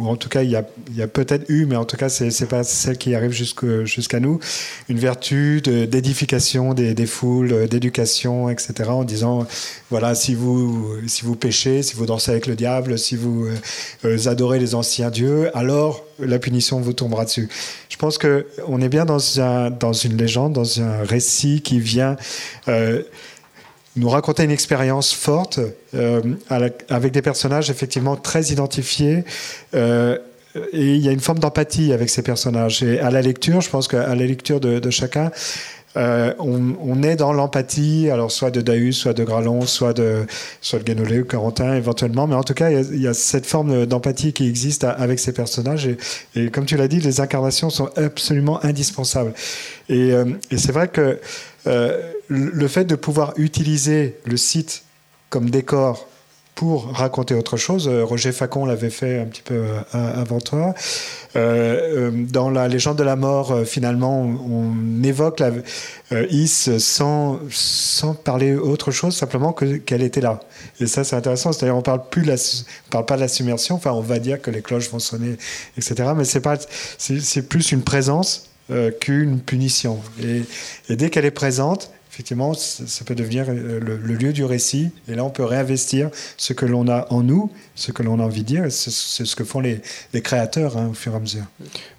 en tout cas il y a, peut-être eu, mais en tout cas c'est n'est pas celle qui arrive jusqu'à nous, une vertu d'édification des, foules, euh, d'éducation, etc. En disant, voilà, si vous, si vous péchez, si vous dansez avec le diable, si vous euh, adorez les anciens dieux, alors la punition vous tombera dessus. Je pense qu'on est bien dans une légende, dans un récit qui vient nous raconter une expérience forte euh, avec des personnages effectivement très identifiés. Euh, et il y a une forme d'empathie avec ces personnages. Et à la lecture, je pense qu'à la lecture de, chacun, euh, on, est dans l'empathie, alors soit de Daus, soit de Gralon, soit de, soit de Guénolé ou Corentin éventuellement, mais en tout cas, il y a, cette forme d'empathie qui existe avec ces personnages. Et, comme tu l'as dit, les incarnations sont absolument indispensables. Et, et c'est vrai que euh, le fait de pouvoir utiliser le site comme décor pour raconter autre chose. Euh, Roger Facon l'avait fait un petit peu euh, avant toi. dans la légende de la mort, finalement, on, évoque la, Is sans, sans parler autre chose, simplement que, qu'elle était là. Et ça, c'est intéressant. C'est-à-dire, on parle plus la, on parle pas de la submersion. Enfin, on va dire que les cloches vont sonner, etc. Mais c'est pas, c'est plus une présence euh, qu'une punition. Et, dès qu'elle est présente, effectivement, ça peut devenir euh, le, lieu du récit. Et là, on peut réinvestir ce que l'on a en nous, ce que l'on a envie de dire. C'est ce que font les, créateurs hein, au fur et à mesure.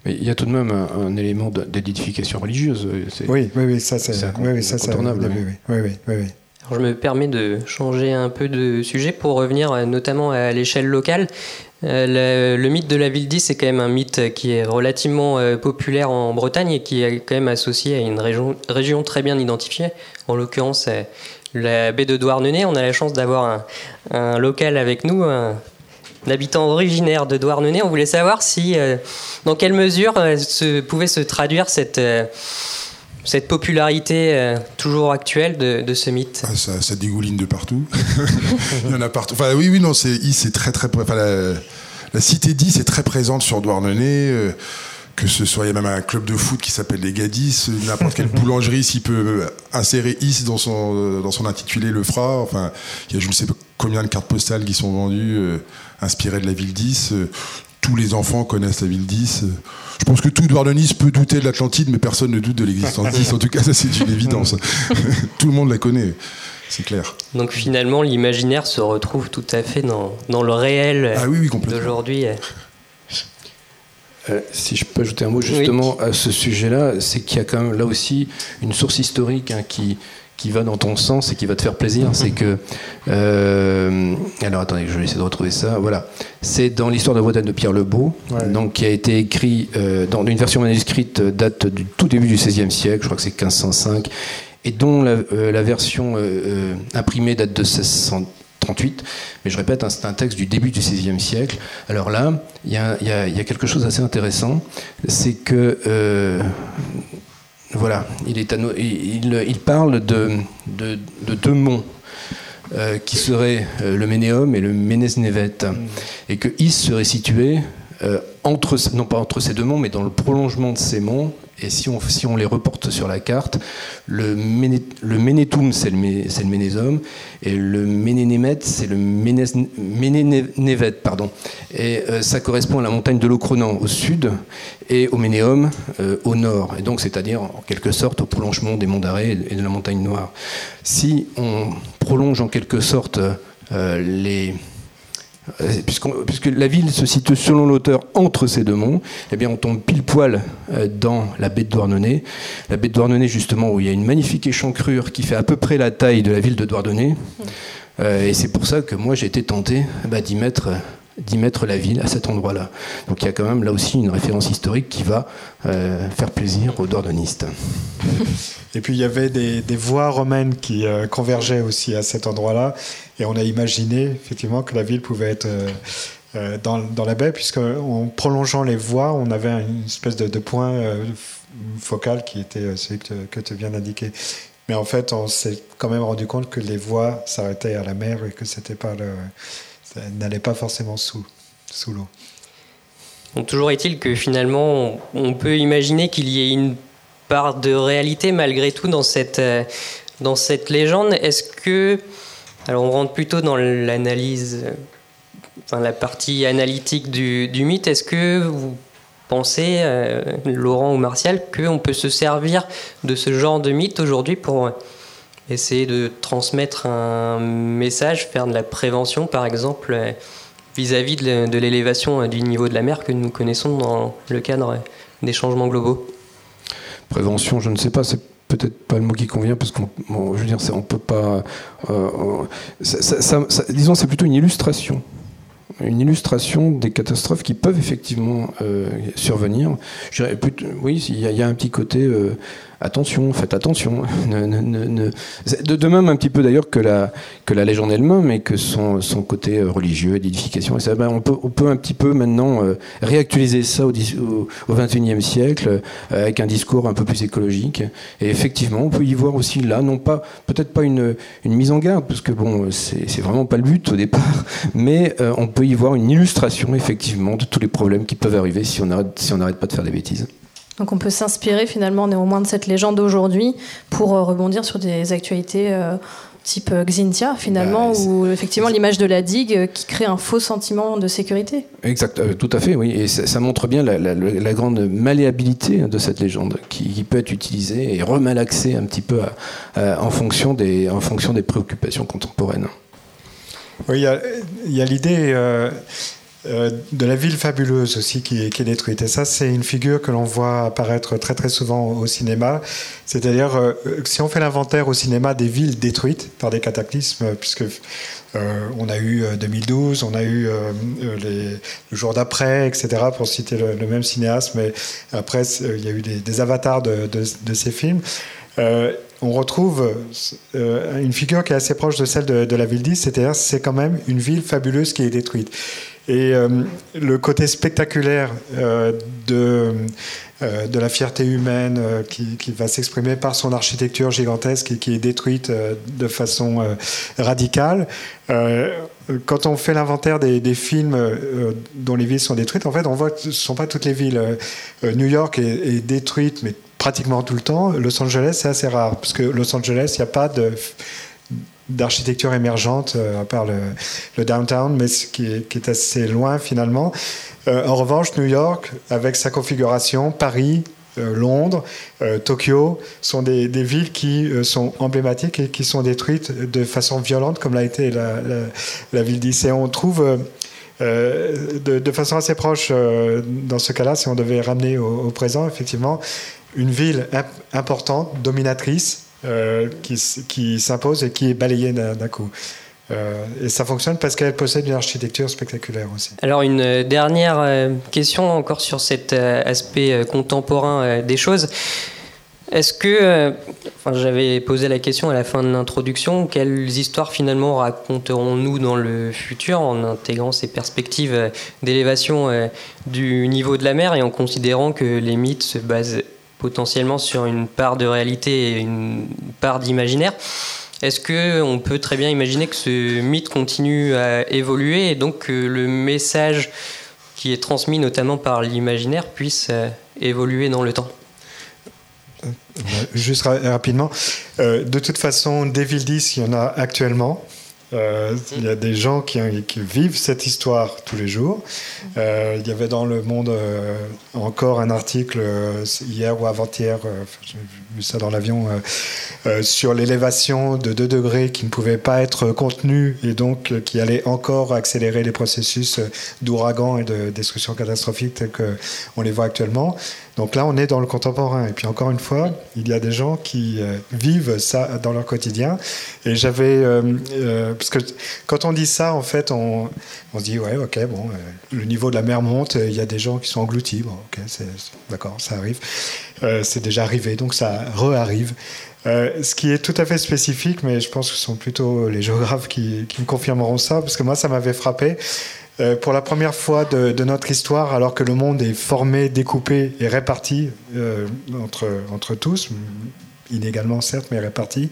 Mais il y a tout de même un, élément d'édification religieuse. Oui, oui, oui, ça c'est oui, ça, incontournable. Oui, oui, oui, oui, je me permets de changer un peu de sujet pour revenir euh, notamment à l'échelle locale. Euh, le, mythe de la ville 10 c'est quand même un mythe qui est relativement euh, populaire en Bretagne et qui est quand même associé à une région, très bien identifiée. En l'occurrence, la baie de Douarnenez. On a la chance d'avoir un, local avec nous, un, habitant originaire de Douarnenez. On voulait savoir si, dans quelle mesure se, pouvait se traduire cette cette popularité euh, toujours actuelle de, ce mythe ah, ça, dégouline de partout. Il y en a partout. Enfin, oui, oui, non, c'est c'est très, très. Enfin, la, cité d'Is est très présente sur Douarnenez. Euh, que ce soit, il y a même un club de foot qui s'appelle les Gadis, n'importe quelle boulangerie, s'il peut insérer Is dans son, dans son intitulé, le fera. Enfin, il y a je ne sais pas combien de cartes postales qui sont vendues, euh, inspirées de la ville 10 tous les enfants connaissent la ville 10. Je pense que tout Douarnenez peut douter de l'Atlantide, mais personne ne doute de l'existence 10. En tout cas, ça, c'est une évidence. tout le monde la connaît. C'est clair. Donc finalement, l'imaginaire se retrouve tout à fait dans, dans le réel ah, oui, d'aujourd'hui. Euh, si je peux ajouter un mot justement à ce sujet-là, c'est qu'il y a quand même là aussi une source historique hein, qui, qui va dans ton sens et qui va te faire plaisir, c'est que. Euh, alors attendez, je vais essayer de retrouver ça. Voilà. C'est dans l'histoire de Bretagne de Pierre Lebeau, donc, qui a été écrit euh, dans une version manuscrite euh, date du tout début du XVIe siècle, je crois que c'est 1505, et dont la, version imprimée date de 1638. Mais je répète, hein, c'est un texte du début du XVIe siècle. Alors là, il y, y, a quelque chose d'assez intéressant, c'est que voilà, il, est il, parle de, deux monts. Euh, qui seraient euh, le Ménéum et le Ménesnévet, mm. et que Is serait situé euh, entre, non pas entre ces deux monts, mais dans le prolongement de ces monts, Et si on, les reporte sur la carte, le, méné, c'est le, le Ménésome, et le Ménénémet, c'est le Ménénévet. Pardon. Et euh, ça correspond à la montagne de l'Ocronan au sud et au Ménéum euh, au nord. Et donc, c'est-à-dire, en quelque sorte, au prolongement des monts d'Arrée et de la montagne noire. Si on prolonge en quelque sorte euh, les euh, puisque la ville se situe selon l'auteur entre ces deux monts, eh bien on tombe pile poil euh, dans la baie de Douarnenez. La baie de Douarnenez, justement, où il y a une magnifique échancrure qui fait à peu près la taille de la ville de Douarnenez. Euh, et c'est pour ça que moi j'ai été tenté bah, d'y mettre d'y mettre la ville à cet endroit-là. Donc il y a quand même là aussi une référence historique qui va euh, faire plaisir aux dordonistes. Et puis il y avait des, voies romaines qui euh, convergeaient aussi à cet endroit-là, et on a imaginé effectivement que la ville pouvait être euh, dans, la baie, puisque en prolongeant les voies, on avait une espèce de, point focal qui était celui que, que tu viens d'indiquer. Mais en fait, on s'est quand même rendu compte que les voies s'arrêtaient à la mer et que c'était pas le n'allait pas forcément sous, sous l'eau. toujours est-il que finalement, on peut imaginer qu'il y ait une part de réalité malgré tout dans cette, euh, dans cette légende. Est-ce que, alors on rentre plutôt dans l'analyse, enfin la partie analytique du, du mythe, est-ce que vous pensez, euh, Laurent ou Martial, qu'on peut se servir de ce genre de mythe aujourd'hui pour essayer de transmettre un message, faire de la prévention par exemple euh, vis-à-vis de l'élévation euh, du niveau de la mer que nous connaissons dans le cadre des changements globaux Prévention, je ne sais pas, c'est peut-être pas le mot qui convient parce qu'on, je veux dire, on peut pas. Euh, disons, c'est plutôt une illustration une illustration des catastrophes qui peuvent effectivement survenir. Oui, il y, a un petit côté attention, faites attention. de, même un petit peu d'ailleurs que la, que la légende elle-même, mais que son, son côté euh, religieux, d'édification. Et ça, ben, on, peut, on peut un petit peu maintenant euh, réactualiser ça au, au, 21e siècle euh, avec un discours un peu plus écologique. Et effectivement, on peut y voir aussi là, non pas, peut-être pas une, une mise en garde, parce que bon, c'est vraiment pas le but au départ, mais on peut y voir une illustration effectivement de tous les problèmes qui peuvent arriver si on arrête, si on n'arrête pas de faire des bêtises. Donc on peut s'inspirer finalement néanmoins de cette légende d'aujourd'hui pour euh, rebondir sur des actualités euh, type euh, Xintia finalement, bah, où effectivement l'image de la digue qui crée un faux sentiment de sécurité. Exact, tout à fait, oui. Et ça, montre bien la, grande malléabilité de cette légende qui, peut être utilisée et remalaxée un petit peu en, fonction des, en fonction des préoccupations contemporaines. Oui, il y a, l'idée euh, de la ville fabuleuse aussi qui est, détruite. Et ça, c'est une figure que l'on voit apparaître très très souvent au cinéma. C'est-à-dire, euh, si on fait l'inventaire au cinéma des villes détruites par des cataclysmes, puisque euh, on a eu 2012, on a eu le jour d'après, etc., pour citer le, même cinéaste, mais après, il y a eu des, avatars de, ces films. on retrouve une figure qui est assez proche de celle de, de la ville 10, c'est-à-dire c'est quand même une ville fabuleuse qui est détruite. Et euh, le côté spectaculaire euh, de, euh, de la fierté humaine qui, qui, va s'exprimer par son architecture gigantesque et qui est détruite de façon radicale. quand on fait l'inventaire des, des, films dont les villes sont détruites, en fait, on voit que ce ne sont pas toutes les villes. New York est, est, détruite, mais pratiquement tout le temps. Los Angeles, c'est assez rare, parce que Los Angeles, il n'y a pas de d'architecture émergente, euh, à part le, downtown, mais qui est, assez loin finalement. Euh, en revanche, New York, avec sa configuration, Paris, euh, Londres, Tokyo, sont des, villes qui sont emblématiques et qui sont détruites de façon violente, comme l'a été la, ville d'Issé. On trouve de, façon assez proche, dans ce cas-là, si on devait ramener au présent, effectivement, une ville importante, dominatrice, euh, qui, s'impose et qui est balayée d'un coup. Euh, et ça fonctionne parce qu'elle possède une architecture spectaculaire aussi. Alors une euh, dernière question encore sur cet aspect contemporain des choses. Est-ce que, j'avais posé la question à la fin de l'introduction, quelles histoires finalement raconterons-nous dans le futur en intégrant ces perspectives d'élévation du niveau de la mer et en considérant que les mythes se basent potentiellement sur une part de réalité et une part d'imaginaire. Est-ce qu'on peut très bien imaginer que ce mythe continue à évoluer et donc que le message qui est transmis notamment par l'imaginaire puisse euh, évoluer dans le temps? Juste rapidement. de toute façon, des villes 10, il y en a actuellement. Euh, il y a des gens qui, vivent cette histoire tous les jours. Euh, il y avait dans Le Monde euh, encore un article hier ou avant-hier, j'ai vu ça dans l'avion, sur l'élévation de 2 degrés qui ne pouvait pas être contenue et donc qui allait encore accélérer les processus d'ouragan et de destruction catastrophique tels qu'on les voit actuellement. Donc là, on est dans le contemporain. Et puis encore une fois, il y a des gens qui euh, vivent ça dans leur quotidien. Et j'avais, euh, euh, parce que quand on dit ça, en fait, on, se dit ouais, ok, bon, le niveau de la mer monte, il y a des gens qui sont engloutis. Bon, ok, c'est, d'accord, ça arrive. c'est déjà arrivé, donc ça re-arrive. ce qui est tout à fait spécifique, mais je pense que ce sont plutôt les géographes qui, qui me confirmeront ça, parce que moi, ça m'avait frappé. Euh, pour la première fois de, notre histoire, alors que le monde est formé, découpé et réparti euh, entre, entre tous, inégalement certes, mais réparti,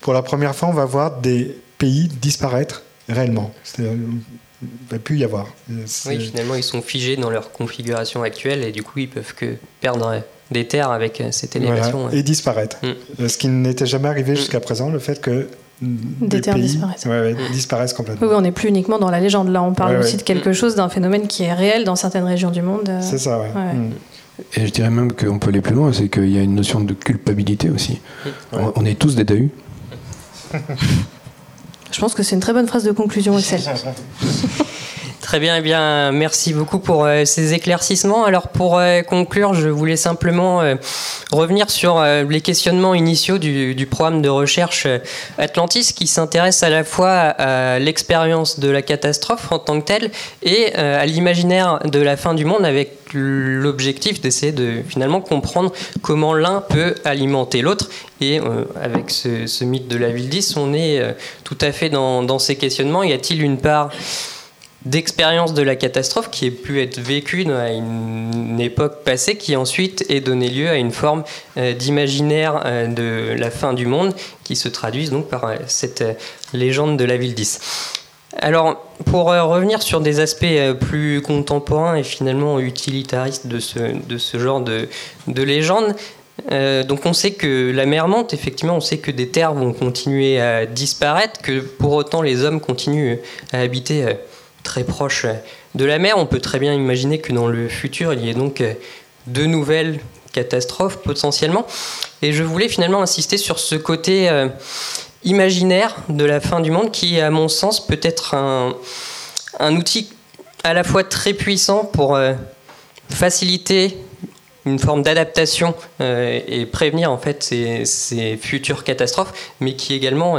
pour la première fois, on va voir des pays disparaître réellement. Il ne va plus y avoir. Oui, finalement, ils sont figés dans leur configuration actuelle et du coup, ils peuvent que perdre des terres avec cette élévation. et disparaître. Mm. Ce qui n'était jamais arrivé mm. jusqu'à présent, le fait que des, terres disparaissent. disparaissent complètement. Oui, on n'est plus uniquement dans la légende. Là, on parle aussi de quelque chose, d'un phénomène qui est réel dans certaines régions du monde. Euh. C'est ça, ouais. Mm. Et je dirais même qu'on peut aller plus loin, c'est qu'il y a une notion de culpabilité aussi. On, est tous des Dahus. je pense que c'est une très bonne phrase de conclusion, Excel. Très bien, eh bien, merci beaucoup pour euh, ces éclaircissements. Alors pour euh, conclure, je voulais simplement euh, revenir sur les questionnements initiaux du, programme de recherche Atlantis qui s'intéresse à la fois à l'expérience de la catastrophe en tant que telle et à l'imaginaire de la fin du monde avec l'objectif d'essayer de finalement comprendre comment l'un peut alimenter l'autre. Et avec ce, mythe de la ville 10, on est tout à fait dans ces questionnements. Y a-t-il une part d'expérience de la catastrophe qui ait pu être vécue à une époque passée, qui ensuite ait donné lieu à une forme euh, d'imaginaire euh, de la fin du monde, qui se traduise donc par euh, cette légende de la ville 10. Alors, pour revenir sur des aspects plus contemporains et finalement utilitaristes de ce, de ce genre de, de légende, donc on sait que la mer monte, effectivement, on sait que des terres vont continuer à disparaître, que pour autant les hommes continuent à habiter très proche de la mer. On peut très bien imaginer que dans le futur, il y ait donc euh, de nouvelles catastrophes potentiellement. Et je voulais finalement insister sur ce côté euh, imaginaire de la fin du monde qui, à mon sens, peut être un, outil à la fois très puissant pour euh, faciliter une forme d'adaptation et prévenir en fait ces, ces, futures catastrophes, mais qui également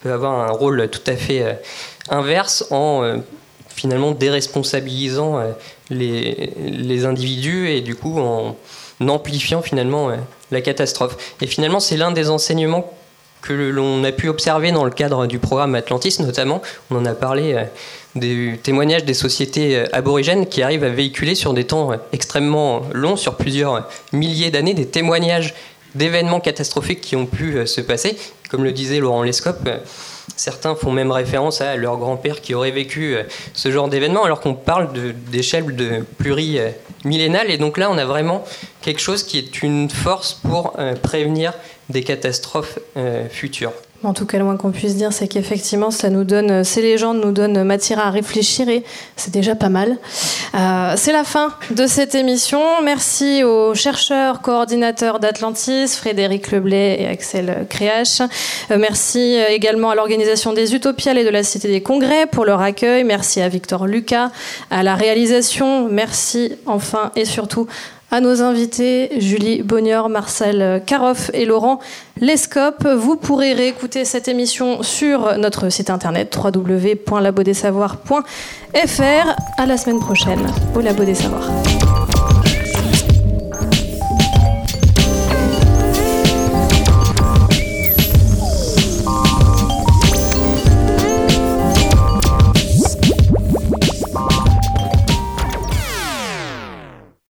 peut avoir un rôle tout à fait inverse en finalement déresponsabilisant euh, les, les, individus et du coup en amplifiant finalement euh, la catastrophe. Et finalement, c'est l'un des enseignements que l'on a pu observer dans le cadre du programme Atlantis, notamment. On en a parlé euh, des témoignages des sociétés aborigènes qui arrivent à véhiculer sur des temps extrêmement longs, sur plusieurs milliers d'années, des témoignages d'événements catastrophiques qui ont pu se passer. Comme le disait Laurent Lescope, Certains font même référence à leur grand-père qui aurait vécu euh, ce genre d'événement, alors qu'on parle d'échelle de, plurimillénale. Et donc là, on a vraiment quelque chose qui est une force pour euh, prévenir des catastrophes euh, futures. En tout cas, le moins qu'on puisse dire, c'est qu'effectivement, ça nous donne, ces légendes nous donnent matière à réfléchir et c'est déjà pas mal. Euh, c'est la fin de cette émission. Merci aux chercheurs, coordinateurs d'Atlantis, Frédéric Leblay et Axel Créache. Euh, merci également à l'organisation des Utopiales et de la Cité des Congrès pour leur accueil. Merci à Victor Lucas, à la réalisation. Merci enfin et surtout à nos invités, Julie Bonnior, Marcel Caroff et Laurent Lescope. Vous pourrez réécouter cette émission sur notre site internet www.labodesavoirs.fr. À la semaine prochaine au Labo des Savoirs.